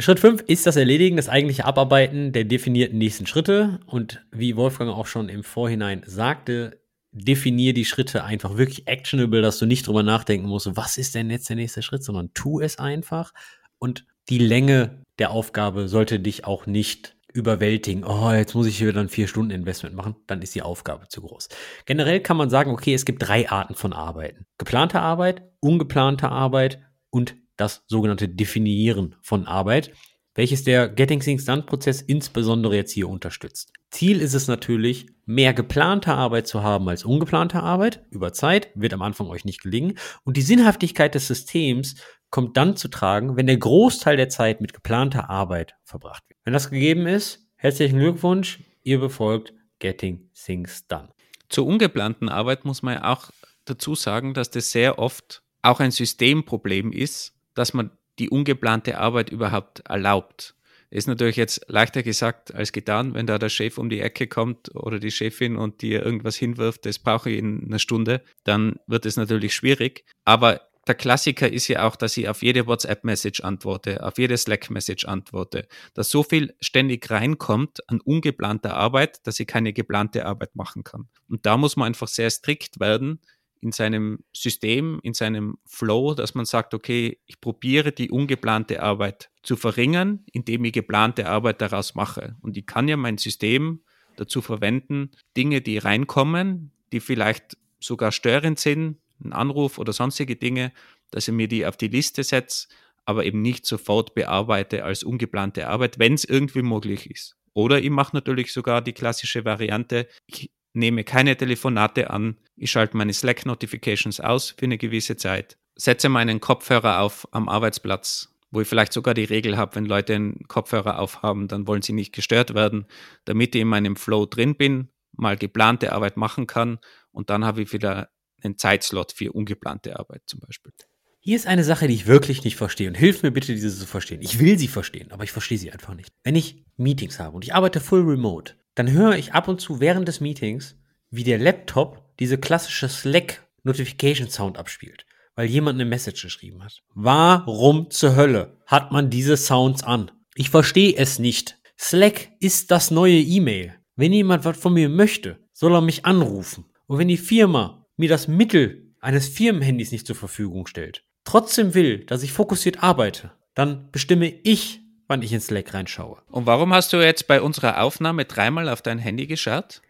Speaker 2: Schritt 5 ist das Erledigen, das eigentliche Abarbeiten der definierten nächsten Schritte. Und wie Wolfgang auch schon im Vorhinein sagte, definier die Schritte einfach wirklich actionable, dass du nicht drüber nachdenken musst, was ist denn jetzt der nächste Schritt, sondern tu es einfach. Und die Länge der Aufgabe sollte dich auch nicht überwältigen. Oh, jetzt muss ich hier ein vier Stunden Investment machen, dann ist die Aufgabe zu groß. Generell kann man sagen, okay, es gibt drei Arten von Arbeiten. Geplante Arbeit, ungeplante Arbeit und das sogenannte Definieren von Arbeit, welches der Getting Things Done Prozess insbesondere jetzt hier unterstützt. Ziel ist es natürlich, mehr geplante Arbeit zu haben als ungeplante Arbeit. Über Zeit wird am Anfang euch nicht gelingen. Und die Sinnhaftigkeit des Systems kommt dann zu tragen, wenn der Großteil der Zeit mit geplanter Arbeit verbracht wird. Wenn das gegeben ist, herzlichen Glückwunsch, ihr befolgt Getting Things Done.
Speaker 1: Zur ungeplanten Arbeit muss man auch dazu sagen, dass das sehr oft auch ein Systemproblem ist, dass man die ungeplante Arbeit überhaupt erlaubt. Ist natürlich jetzt leichter gesagt als getan, wenn da der Chef um die Ecke kommt oder die Chefin und dir irgendwas hinwirft, das brauche ich in einer Stunde, dann wird es natürlich schwierig. Aber der Klassiker ist ja auch, dass ich auf jede WhatsApp-Message antworte, auf jede Slack-Message antworte, dass so viel ständig reinkommt an ungeplanter Arbeit, dass ich keine geplante Arbeit machen kann. Und da muss man einfach sehr strikt werden, in seinem System, in seinem Flow, dass man sagt, okay, ich probiere die ungeplante Arbeit zu verringern, indem ich geplante Arbeit daraus mache. Und ich kann ja mein System dazu verwenden, Dinge, die reinkommen, die vielleicht sogar störend sind, ein Anruf oder sonstige Dinge, dass ich mir die auf die Liste setze, aber eben nicht sofort bearbeite als ungeplante Arbeit, wenn es irgendwie möglich ist. Oder ich mache natürlich sogar die klassische Variante, ich nehme keine Telefonate an, ich schalte meine Slack-Notifications aus für eine gewisse Zeit, setze meinen Kopfhörer auf am Arbeitsplatz, wo ich vielleicht sogar die Regel habe, wenn Leute einen Kopfhörer aufhaben, dann wollen sie nicht gestört werden, damit ich in meinem Flow drin bin, mal geplante Arbeit machen kann und dann habe ich wieder einen Zeitslot für ungeplante Arbeit zum Beispiel.
Speaker 2: Hier ist eine Sache, die ich wirklich nicht verstehe und hilf mir bitte, diese zu verstehen. Ich will sie verstehen, aber ich verstehe sie einfach nicht. Wenn ich Meetings habe und ich arbeite full remote, dann höre ich ab und zu während des Meetings, wie der Laptop diese klassische Slack Notification Sound abspielt, weil jemand eine Message geschrieben hat. Warum zur Hölle hat man diese Sounds an? Ich verstehe es nicht. Slack ist das neue E-Mail. Wenn jemand was von mir möchte, soll er mich anrufen. Und wenn die Firma mir das Mittel eines Firmenhandys nicht zur Verfügung stellt, trotzdem will, dass ich fokussiert arbeite, dann bestimme ich, wann ich ins Slack reinschaue.
Speaker 1: Und warum hast du jetzt bei unserer Aufnahme dreimal auf dein Handy geschaut?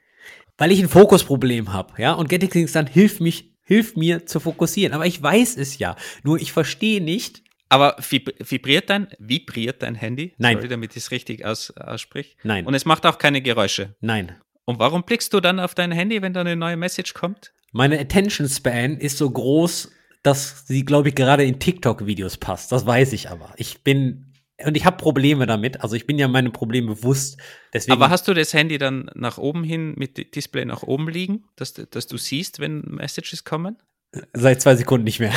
Speaker 2: Weil ich ein Fokusproblem habe, ja, und Getting Things dann hilft mich, hilft mir zu fokussieren. Aber ich weiß es ja. Nur ich verstehe nicht.
Speaker 1: Aber vibriert dein, vibriert dein Handy?
Speaker 2: Nein.
Speaker 1: Sorry, damit ich es richtig aus, aussprich.
Speaker 2: Nein.
Speaker 1: Und es macht auch keine Geräusche.
Speaker 2: Nein.
Speaker 1: Und warum blickst du dann auf dein Handy, wenn da eine neue Message kommt?
Speaker 2: Meine Attention Span ist so groß, dass sie, glaube ich, gerade in TikTok-Videos passt. Das weiß ich aber. Ich bin und ich habe Probleme damit. Also ich bin ja meinem Problem bewusst.
Speaker 1: Deswegen Aber hast du das Handy dann nach oben hin mit Display nach oben liegen, dass, dass du siehst, wenn Messages kommen?
Speaker 2: Seit zwei Sekunden nicht mehr.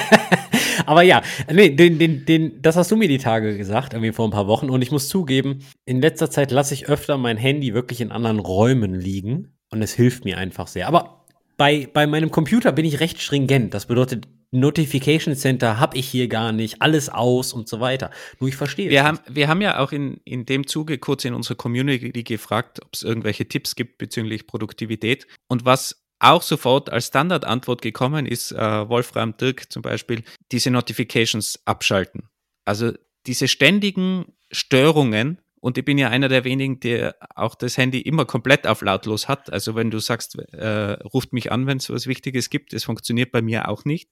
Speaker 2: Aber ja, nee, den, den, den, das hast du mir die Tage gesagt, irgendwie vor ein paar Wochen. Und ich muss zugeben, in letzter Zeit lasse ich öfter mein Handy wirklich in anderen Räumen liegen. Und es hilft mir einfach sehr. Aber bei, bei meinem Computer bin ich recht stringent. Das bedeutet, Notification Center habe ich hier gar nicht, alles aus und so weiter. Nur ich verstehe.
Speaker 1: Wir, haben, wir haben ja auch in, in dem Zuge kurz in unserer Community gefragt, ob es irgendwelche Tipps gibt bezüglich Produktivität. Und was auch sofort als Standardantwort gekommen ist, äh, Wolfram Dirk zum Beispiel, diese Notifications abschalten. Also diese ständigen Störungen, und ich bin ja einer der wenigen, der auch das Handy immer komplett auf lautlos hat. Also wenn du sagst, äh, ruft mich an, wenn es was Wichtiges gibt, das funktioniert bei mir auch nicht.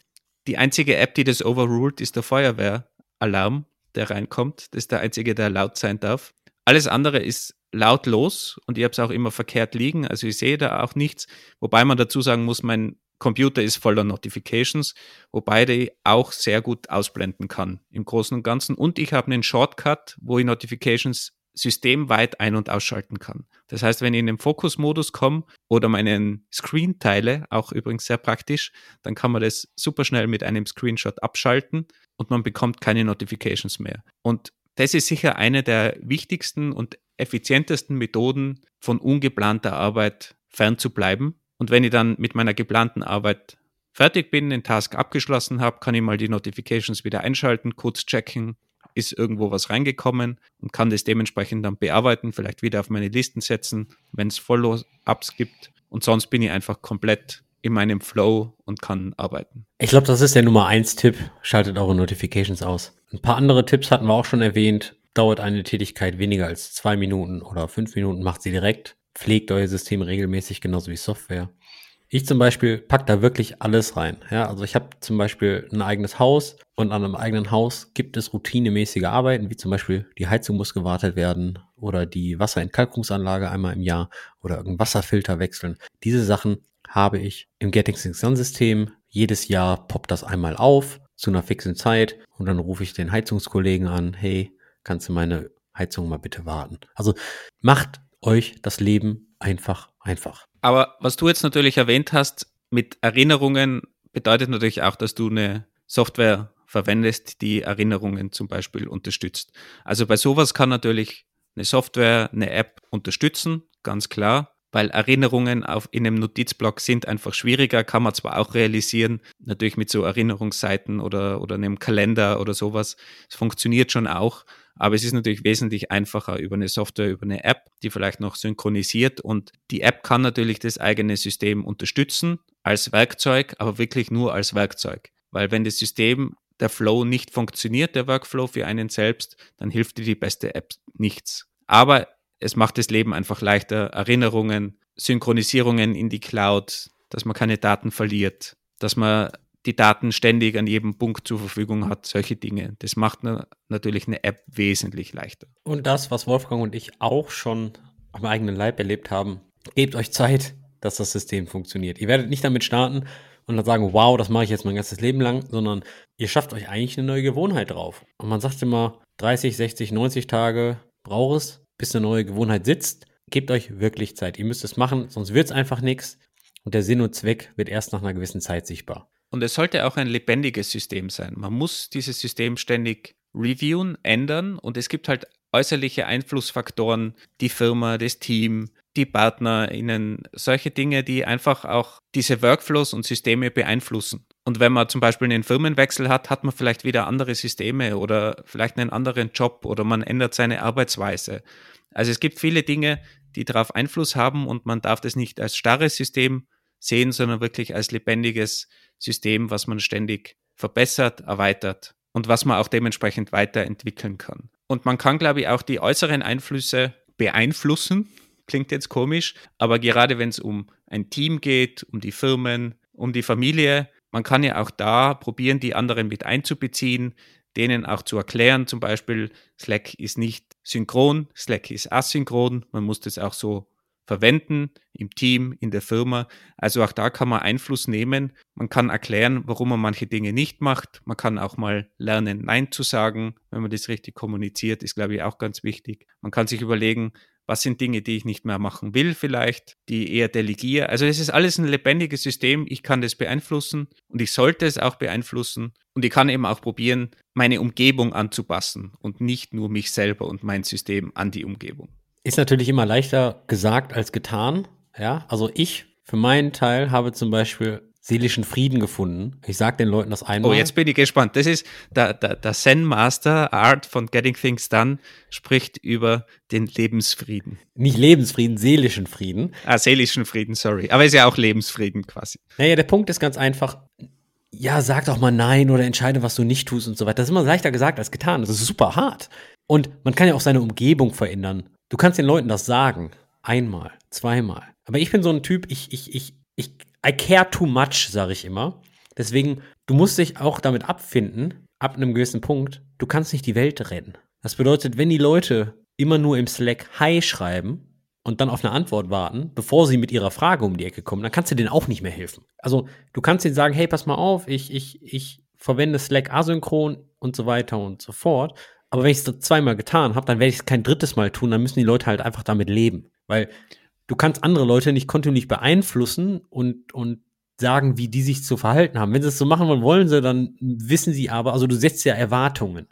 Speaker 1: Die einzige App, die das overruled, ist der Feuerwehralarm, der reinkommt. Das ist der einzige, der laut sein darf. Alles andere ist lautlos und ich habe es auch immer verkehrt liegen. Also ich sehe da auch nichts. Wobei man dazu sagen muss, mein Computer ist voller Notifications, wobei die auch sehr gut ausblenden kann im Großen und Ganzen. Und ich habe einen Shortcut, wo ich Notifications systemweit ein- und ausschalten kann. Das heißt, wenn ich in den Fokusmodus komme oder meinen Screen teile, auch übrigens sehr praktisch, dann kann man das super schnell mit einem Screenshot abschalten und man bekommt keine Notifications mehr. Und das ist sicher eine der wichtigsten und effizientesten Methoden von ungeplanter Arbeit fernzubleiben. Und wenn ich dann mit meiner geplanten Arbeit fertig bin, den Task abgeschlossen habe, kann ich mal die Notifications wieder einschalten, kurz checken, ist irgendwo was reingekommen und kann das dementsprechend dann bearbeiten, vielleicht wieder auf meine Listen setzen, wenn es Follow-ups gibt. Und sonst bin ich einfach komplett in meinem Flow und kann arbeiten.
Speaker 2: Ich glaube, das ist der Nummer eins Tipp. Schaltet eure Notifications aus. Ein paar andere Tipps hatten wir auch schon erwähnt. Dauert eine Tätigkeit weniger als zwei Minuten oder fünf Minuten, macht sie direkt. Pflegt euer System regelmäßig, genauso wie Software. Ich zum Beispiel pack da wirklich alles rein. Ja, also ich habe zum Beispiel ein eigenes Haus und an einem eigenen Haus gibt es routinemäßige Arbeiten, wie zum Beispiel die Heizung muss gewartet werden oder die Wasserentkalkungsanlage einmal im Jahr oder irgendein Wasserfilter wechseln. Diese Sachen habe ich im Getting Things Done System. Jedes Jahr poppt das einmal auf zu einer fixen Zeit und dann rufe ich den Heizungskollegen an. Hey, kannst du meine Heizung mal bitte warten? Also macht euch das Leben einfach einfach.
Speaker 1: Aber was du jetzt natürlich erwähnt hast, mit Erinnerungen bedeutet natürlich auch, dass du eine Software verwendest, die Erinnerungen zum Beispiel unterstützt. Also bei sowas kann natürlich eine Software, eine App unterstützen, ganz klar, weil Erinnerungen auf, in einem Notizblock sind einfach schwieriger, kann man zwar auch realisieren, natürlich mit so Erinnerungsseiten oder, oder einem Kalender oder sowas. Es funktioniert schon auch, aber es ist natürlich wesentlich einfacher über eine Software, über eine App, die vielleicht noch synchronisiert. Und die App kann natürlich das eigene System unterstützen als Werkzeug, aber wirklich nur als Werkzeug. Weil wenn das System, der Flow nicht funktioniert, der Workflow für einen selbst, dann hilft dir die beste App nichts. Aber es macht das Leben einfach leichter. Erinnerungen, Synchronisierungen in die Cloud, dass man keine Daten verliert, dass man die Daten ständig an jedem Punkt zur Verfügung hat, solche Dinge. Das macht natürlich eine App wesentlich leichter.
Speaker 2: Und das, was Wolfgang und ich auch schon am eigenen Leib erlebt haben, gebt euch Zeit, dass das System funktioniert. Ihr werdet nicht damit starten und dann sagen, wow, das mache ich jetzt mein ganzes Leben lang, sondern ihr schafft euch eigentlich eine neue Gewohnheit drauf. Und man sagt immer, 30, 60, 90 Tage braucht es, bis eine neue Gewohnheit sitzt. Gebt euch wirklich Zeit. Ihr müsst es machen, sonst wird es einfach nichts. Und der Sinn und Zweck wird erst nach einer gewissen Zeit sichtbar.
Speaker 1: Und es sollte auch ein lebendiges System sein. Man muss dieses System ständig reviewen, ändern und es gibt halt äußerliche Einflussfaktoren, die Firma, das Team, die PartnerInnen, solche Dinge, die einfach auch diese Workflows und Systeme beeinflussen. Und wenn man zum Beispiel einen Firmenwechsel hat, hat man vielleicht wieder andere Systeme oder vielleicht einen anderen Job oder man ändert seine Arbeitsweise. Also es gibt viele Dinge, die darauf Einfluss haben und man darf das nicht als starres System sehen, sondern wirklich als lebendiges System, was man ständig verbessert, erweitert und was man auch dementsprechend weiterentwickeln kann. Und man kann, glaube ich, auch die äußeren Einflüsse beeinflussen. Klingt jetzt komisch, aber gerade wenn es um ein Team geht, um die Firmen, um die Familie, man kann ja auch da probieren, die anderen mit einzubeziehen, denen auch zu erklären, zum Beispiel, Slack ist nicht synchron, Slack ist asynchron, man muss das auch so verwenden im Team, in der Firma. Also auch da kann man Einfluss nehmen. Man kann erklären, warum man manche Dinge nicht macht. Man kann auch mal lernen, Nein zu sagen, wenn man das richtig kommuniziert, ist, glaube ich, auch ganz wichtig. Man kann sich überlegen, was sind Dinge, die ich nicht mehr machen will vielleicht, die eher delegiere. Also es ist alles ein lebendiges System. Ich kann das beeinflussen und ich sollte es auch beeinflussen. Und ich kann eben auch probieren, meine Umgebung anzupassen und nicht nur mich selber und mein System an die Umgebung.
Speaker 2: Ist natürlich immer leichter gesagt als getan. Ja, also ich für meinen Teil habe zum Beispiel seelischen Frieden gefunden. Ich sage den Leuten das einmal.
Speaker 1: Oh, jetzt bin ich gespannt. Das ist der, der, der Zen Master Art von Getting Things Done spricht über den Lebensfrieden.
Speaker 2: Nicht Lebensfrieden, seelischen Frieden.
Speaker 1: Ah, seelischen Frieden, sorry. Aber ist ja auch Lebensfrieden quasi.
Speaker 2: Naja, der Punkt ist ganz einfach. Ja, sag doch mal nein oder entscheide, was du nicht tust und so weiter. Das ist immer leichter gesagt als getan. Das ist super hart. Und man kann ja auch seine Umgebung verändern. Du kannst den Leuten das sagen. Einmal, zweimal. Aber ich bin so ein Typ, ich, ich, ich, ich, I care too much, sage ich immer. Deswegen, du musst dich auch damit abfinden, ab einem gewissen Punkt, du kannst nicht die Welt retten. Das bedeutet, wenn die Leute immer nur im Slack Hi schreiben und dann auf eine Antwort warten, bevor sie mit ihrer Frage um die Ecke kommen, dann kannst du denen auch nicht mehr helfen. Also, du kannst denen sagen, hey, pass mal auf, ich, ich, ich verwende Slack asynchron und so weiter und so fort. Aber wenn ich es zweimal getan habe, dann werde ich es kein drittes Mal tun, dann müssen die Leute halt einfach damit leben. Weil du kannst andere Leute nicht kontinuierlich beeinflussen und, und sagen, wie die sich zu verhalten haben. Wenn sie es so machen wollen, wollen sie, dann wissen sie aber, also du setzt ja Erwartungen.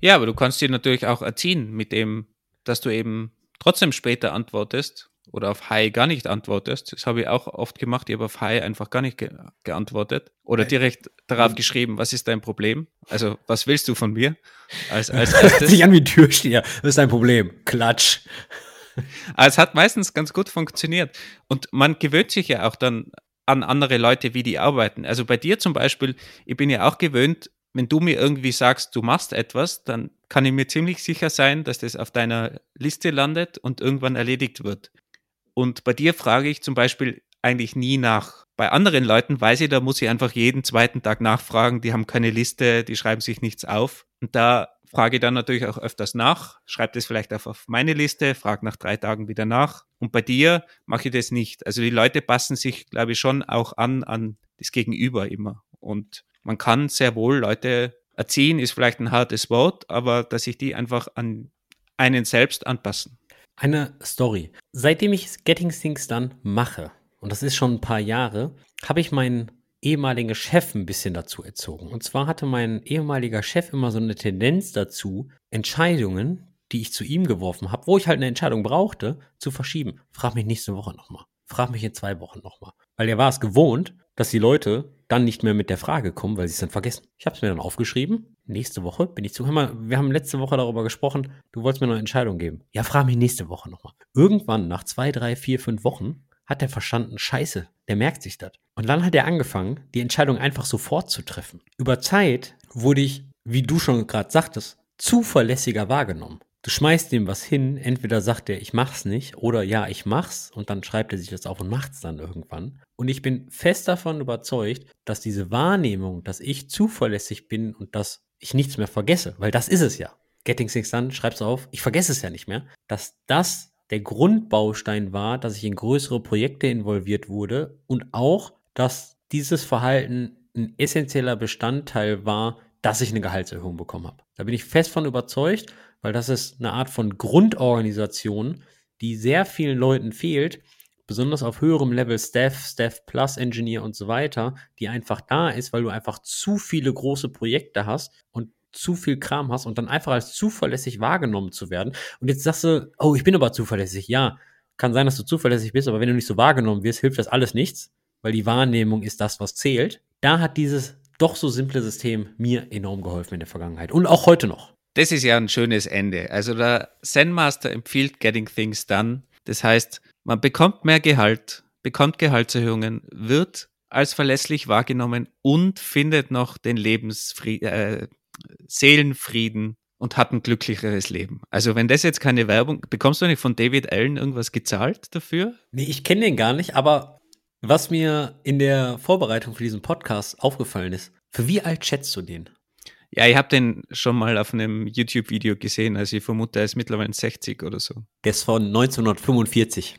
Speaker 1: Ja, aber du kannst dir natürlich auch erziehen mit dem, dass du eben trotzdem später antwortest oder auf Hi gar nicht antwortest. Das habe ich auch oft gemacht. Ich habe auf Hi einfach gar nicht ge geantwortet oder direkt darauf geschrieben, was ist dein Problem? Also, was willst du von mir?
Speaker 2: Als, als erstes. sich an wie Türsteher. Was ist dein Problem? Klatsch.
Speaker 1: Aber es hat meistens ganz gut funktioniert. Und man gewöhnt sich ja auch dann an andere Leute, wie die arbeiten. Also bei dir zum Beispiel, ich bin ja auch gewöhnt, wenn du mir irgendwie sagst, du machst etwas, dann kann ich mir ziemlich sicher sein, dass das auf deiner Liste landet und irgendwann erledigt wird. Und bei dir frage ich zum Beispiel eigentlich nie nach. Bei anderen Leuten weiß ich, da muss ich einfach jeden zweiten Tag nachfragen. Die haben keine Liste, die schreiben sich nichts auf. Und da frage ich dann natürlich auch öfters nach, schreibe das vielleicht auch auf meine Liste, frage nach drei Tagen wieder nach. Und bei dir mache ich das nicht. Also die Leute passen sich, glaube ich, schon auch an, an das Gegenüber immer. Und man kann sehr wohl Leute erziehen, ist vielleicht ein hartes Wort, aber dass sich die einfach an einen selbst anpassen.
Speaker 2: Eine Story. Seitdem ich Getting Things dann mache, und das ist schon ein paar Jahre, habe ich meinen ehemaligen Chef ein bisschen dazu erzogen. Und zwar hatte mein ehemaliger Chef immer so eine Tendenz dazu, Entscheidungen, die ich zu ihm geworfen habe, wo ich halt eine Entscheidung brauchte, zu verschieben. Frag mich nächste Woche nochmal. Frag mich in zwei Wochen nochmal. Weil er war es gewohnt, dass die Leute dann nicht mehr mit der Frage kommen, weil sie es dann vergessen. Ich habe es mir dann aufgeschrieben. Nächste Woche bin ich zu. Hör mal, wir haben letzte Woche darüber gesprochen, du wolltest mir noch eine Entscheidung geben. Ja, frag mich nächste Woche nochmal. Irgendwann, nach zwei, drei, vier, fünf Wochen, hat er verstanden, scheiße, der merkt sich das. Und dann hat er angefangen, die Entscheidung einfach sofort zu treffen. Über Zeit wurde ich, wie du schon gerade sagtest, zuverlässiger wahrgenommen. Du schmeißt ihm was hin, entweder sagt er, ich mach's nicht, oder ja, ich mach's, und dann schreibt er sich das auf und macht's dann irgendwann. Und ich bin fest davon überzeugt, dass diese Wahrnehmung, dass ich zuverlässig bin und dass ich nichts mehr vergesse, weil das ist es ja. Getting Things Done, schreib's auf, ich vergesse es ja nicht mehr, dass das der Grundbaustein war, dass ich in größere Projekte involviert wurde und auch, dass dieses Verhalten ein essentieller Bestandteil war, dass ich eine Gehaltserhöhung bekommen habe. Da bin ich fest von überzeugt, weil das ist eine Art von Grundorganisation, die sehr vielen Leuten fehlt, besonders auf höherem Level Staff, Staff Plus Engineer und so weiter, die einfach da ist, weil du einfach zu viele große Projekte hast und zu viel Kram hast und dann einfach als zuverlässig wahrgenommen zu werden. Und jetzt sagst du, oh, ich bin aber zuverlässig. Ja, kann sein, dass du zuverlässig bist, aber wenn du nicht so wahrgenommen wirst, hilft das alles nichts, weil die Wahrnehmung ist das, was zählt. Da hat dieses doch so simple System mir enorm geholfen in der Vergangenheit und auch heute noch.
Speaker 1: Das ist ja ein schönes Ende. Also der Zen Master empfiehlt Getting Things Done. Das heißt, man bekommt mehr Gehalt, bekommt Gehaltserhöhungen, wird als verlässlich wahrgenommen und findet noch den Lebensfrieden, äh, Seelenfrieden und hat ein glücklicheres Leben. Also wenn das jetzt keine Werbung, bekommst du nicht von David Allen irgendwas gezahlt dafür?
Speaker 2: Nee, ich kenne den gar nicht, aber was mir in der Vorbereitung für diesen Podcast aufgefallen ist, für wie alt schätzt du den?
Speaker 1: Ja, ich habe den schon mal auf einem YouTube-Video gesehen, also ich vermute, er ist mittlerweile 60 oder so.
Speaker 2: Der ist von 1945.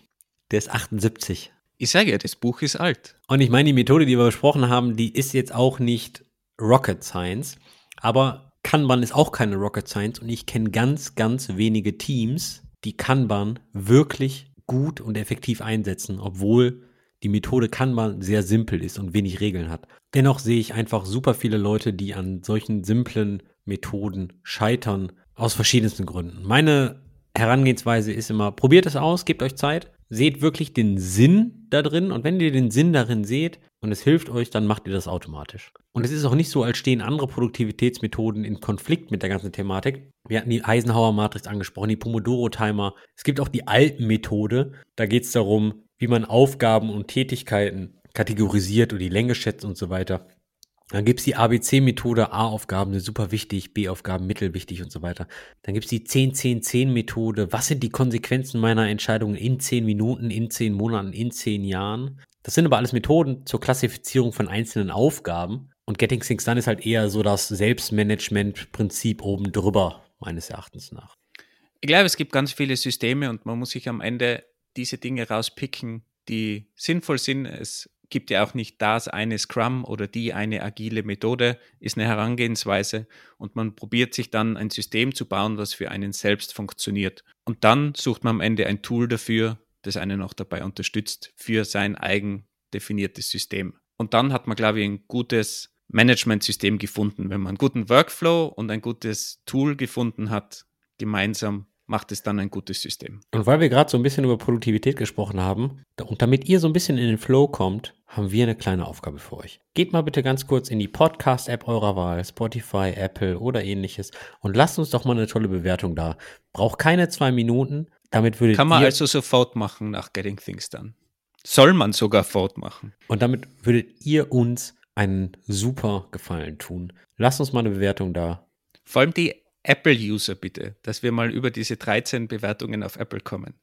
Speaker 2: Der ist 78.
Speaker 1: Ich sage ja, das Buch ist alt.
Speaker 2: Und ich meine, die Methode, die wir besprochen haben, die ist jetzt auch nicht Rocket Science. Aber Kanban ist auch keine Rocket Science und ich kenne ganz, ganz wenige Teams, die Kanban wirklich gut und effektiv einsetzen, obwohl die Methode Kanban sehr simpel ist und wenig Regeln hat. Dennoch sehe ich einfach super viele Leute, die an solchen simplen Methoden scheitern, aus verschiedensten Gründen. Meine Herangehensweise ist immer, probiert es aus, gebt euch Zeit, seht wirklich den Sinn da drin und wenn ihr den Sinn darin seht und es hilft euch, dann macht ihr das automatisch. Und es ist auch nicht so, als stehen andere Produktivitätsmethoden in Konflikt mit der ganzen Thematik. Wir hatten die Eisenhower-Matrix angesprochen, die Pomodoro-Timer. Es gibt auch die alten Methode. Da geht es darum, wie man Aufgaben und Tätigkeiten kategorisiert und die Länge schätzt und so weiter. Dann gibt's die ABC-Methode, A-Aufgaben sind super wichtig, B-Aufgaben mittelwichtig und so weiter. Dann gibt's die 10-10-10-Methode. Was sind die Konsequenzen meiner Entscheidungen in 10 Minuten, in 10 Monaten, in 10 Jahren? Das sind aber alles Methoden zur Klassifizierung von einzelnen Aufgaben. Und Getting Things Done ist halt eher so das Selbstmanagement-Prinzip oben drüber, meines Erachtens nach.
Speaker 1: Ich glaube, es gibt ganz viele Systeme und man muss sich am Ende diese Dinge rauspicken, die sinnvoll sind. Es gibt ja auch nicht das eine Scrum oder die eine agile Methode, ist eine Herangehensweise und man probiert sich dann ein System zu bauen, was für einen selbst funktioniert. Und dann sucht man am Ende ein Tool dafür, das einen auch dabei unterstützt, für sein eigen definiertes System. Und dann hat man, glaube ich, ein gutes Management-System gefunden. Wenn man einen guten Workflow und ein gutes Tool gefunden hat, gemeinsam macht es dann ein gutes System.
Speaker 2: Und weil wir gerade so ein bisschen über Produktivität gesprochen haben und damit ihr so ein bisschen in den Flow kommt, haben wir eine kleine Aufgabe für euch. Geht mal bitte ganz kurz in die Podcast-App eurer Wahl, Spotify, Apple oder ähnliches und lasst uns doch mal eine tolle Bewertung da. Braucht keine zwei Minuten. Damit würdet
Speaker 1: Kann man also sofort machen nach Getting Things Done. Soll man sogar fortmachen.
Speaker 2: Und damit würdet ihr uns einen super Gefallen tun. Lasst uns mal eine Bewertung da.
Speaker 1: Vor allem die Apple-User bitte, dass wir mal über diese 13 Bewertungen auf Apple kommen.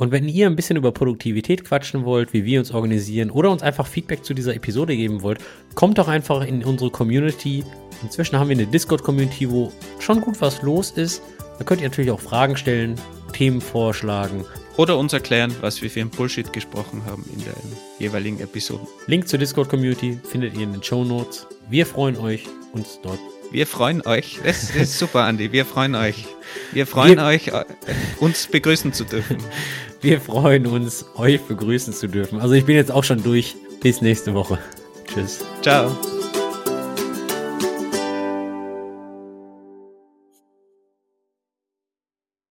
Speaker 2: Und wenn ihr ein bisschen über Produktivität quatschen wollt, wie wir uns organisieren oder uns einfach Feedback zu dieser Episode geben wollt, kommt doch einfach in unsere Community. Inzwischen haben wir eine Discord-Community, wo schon gut was los ist. Da könnt ihr natürlich auch Fragen stellen, Themen vorschlagen.
Speaker 1: Oder uns erklären, was wir für ein Bullshit gesprochen haben in den jeweiligen Episoden.
Speaker 2: Link zur Discord-Community findet ihr in den Show Notes. Wir freuen euch, uns dort
Speaker 1: wir freuen euch. Das, das ist super, Andi. Wir freuen euch. Wir freuen wir, euch, äh, uns begrüßen zu dürfen.
Speaker 2: Wir freuen uns, euch begrüßen zu dürfen. Also ich bin jetzt auch schon durch. Bis nächste Woche. Tschüss.
Speaker 1: Ciao.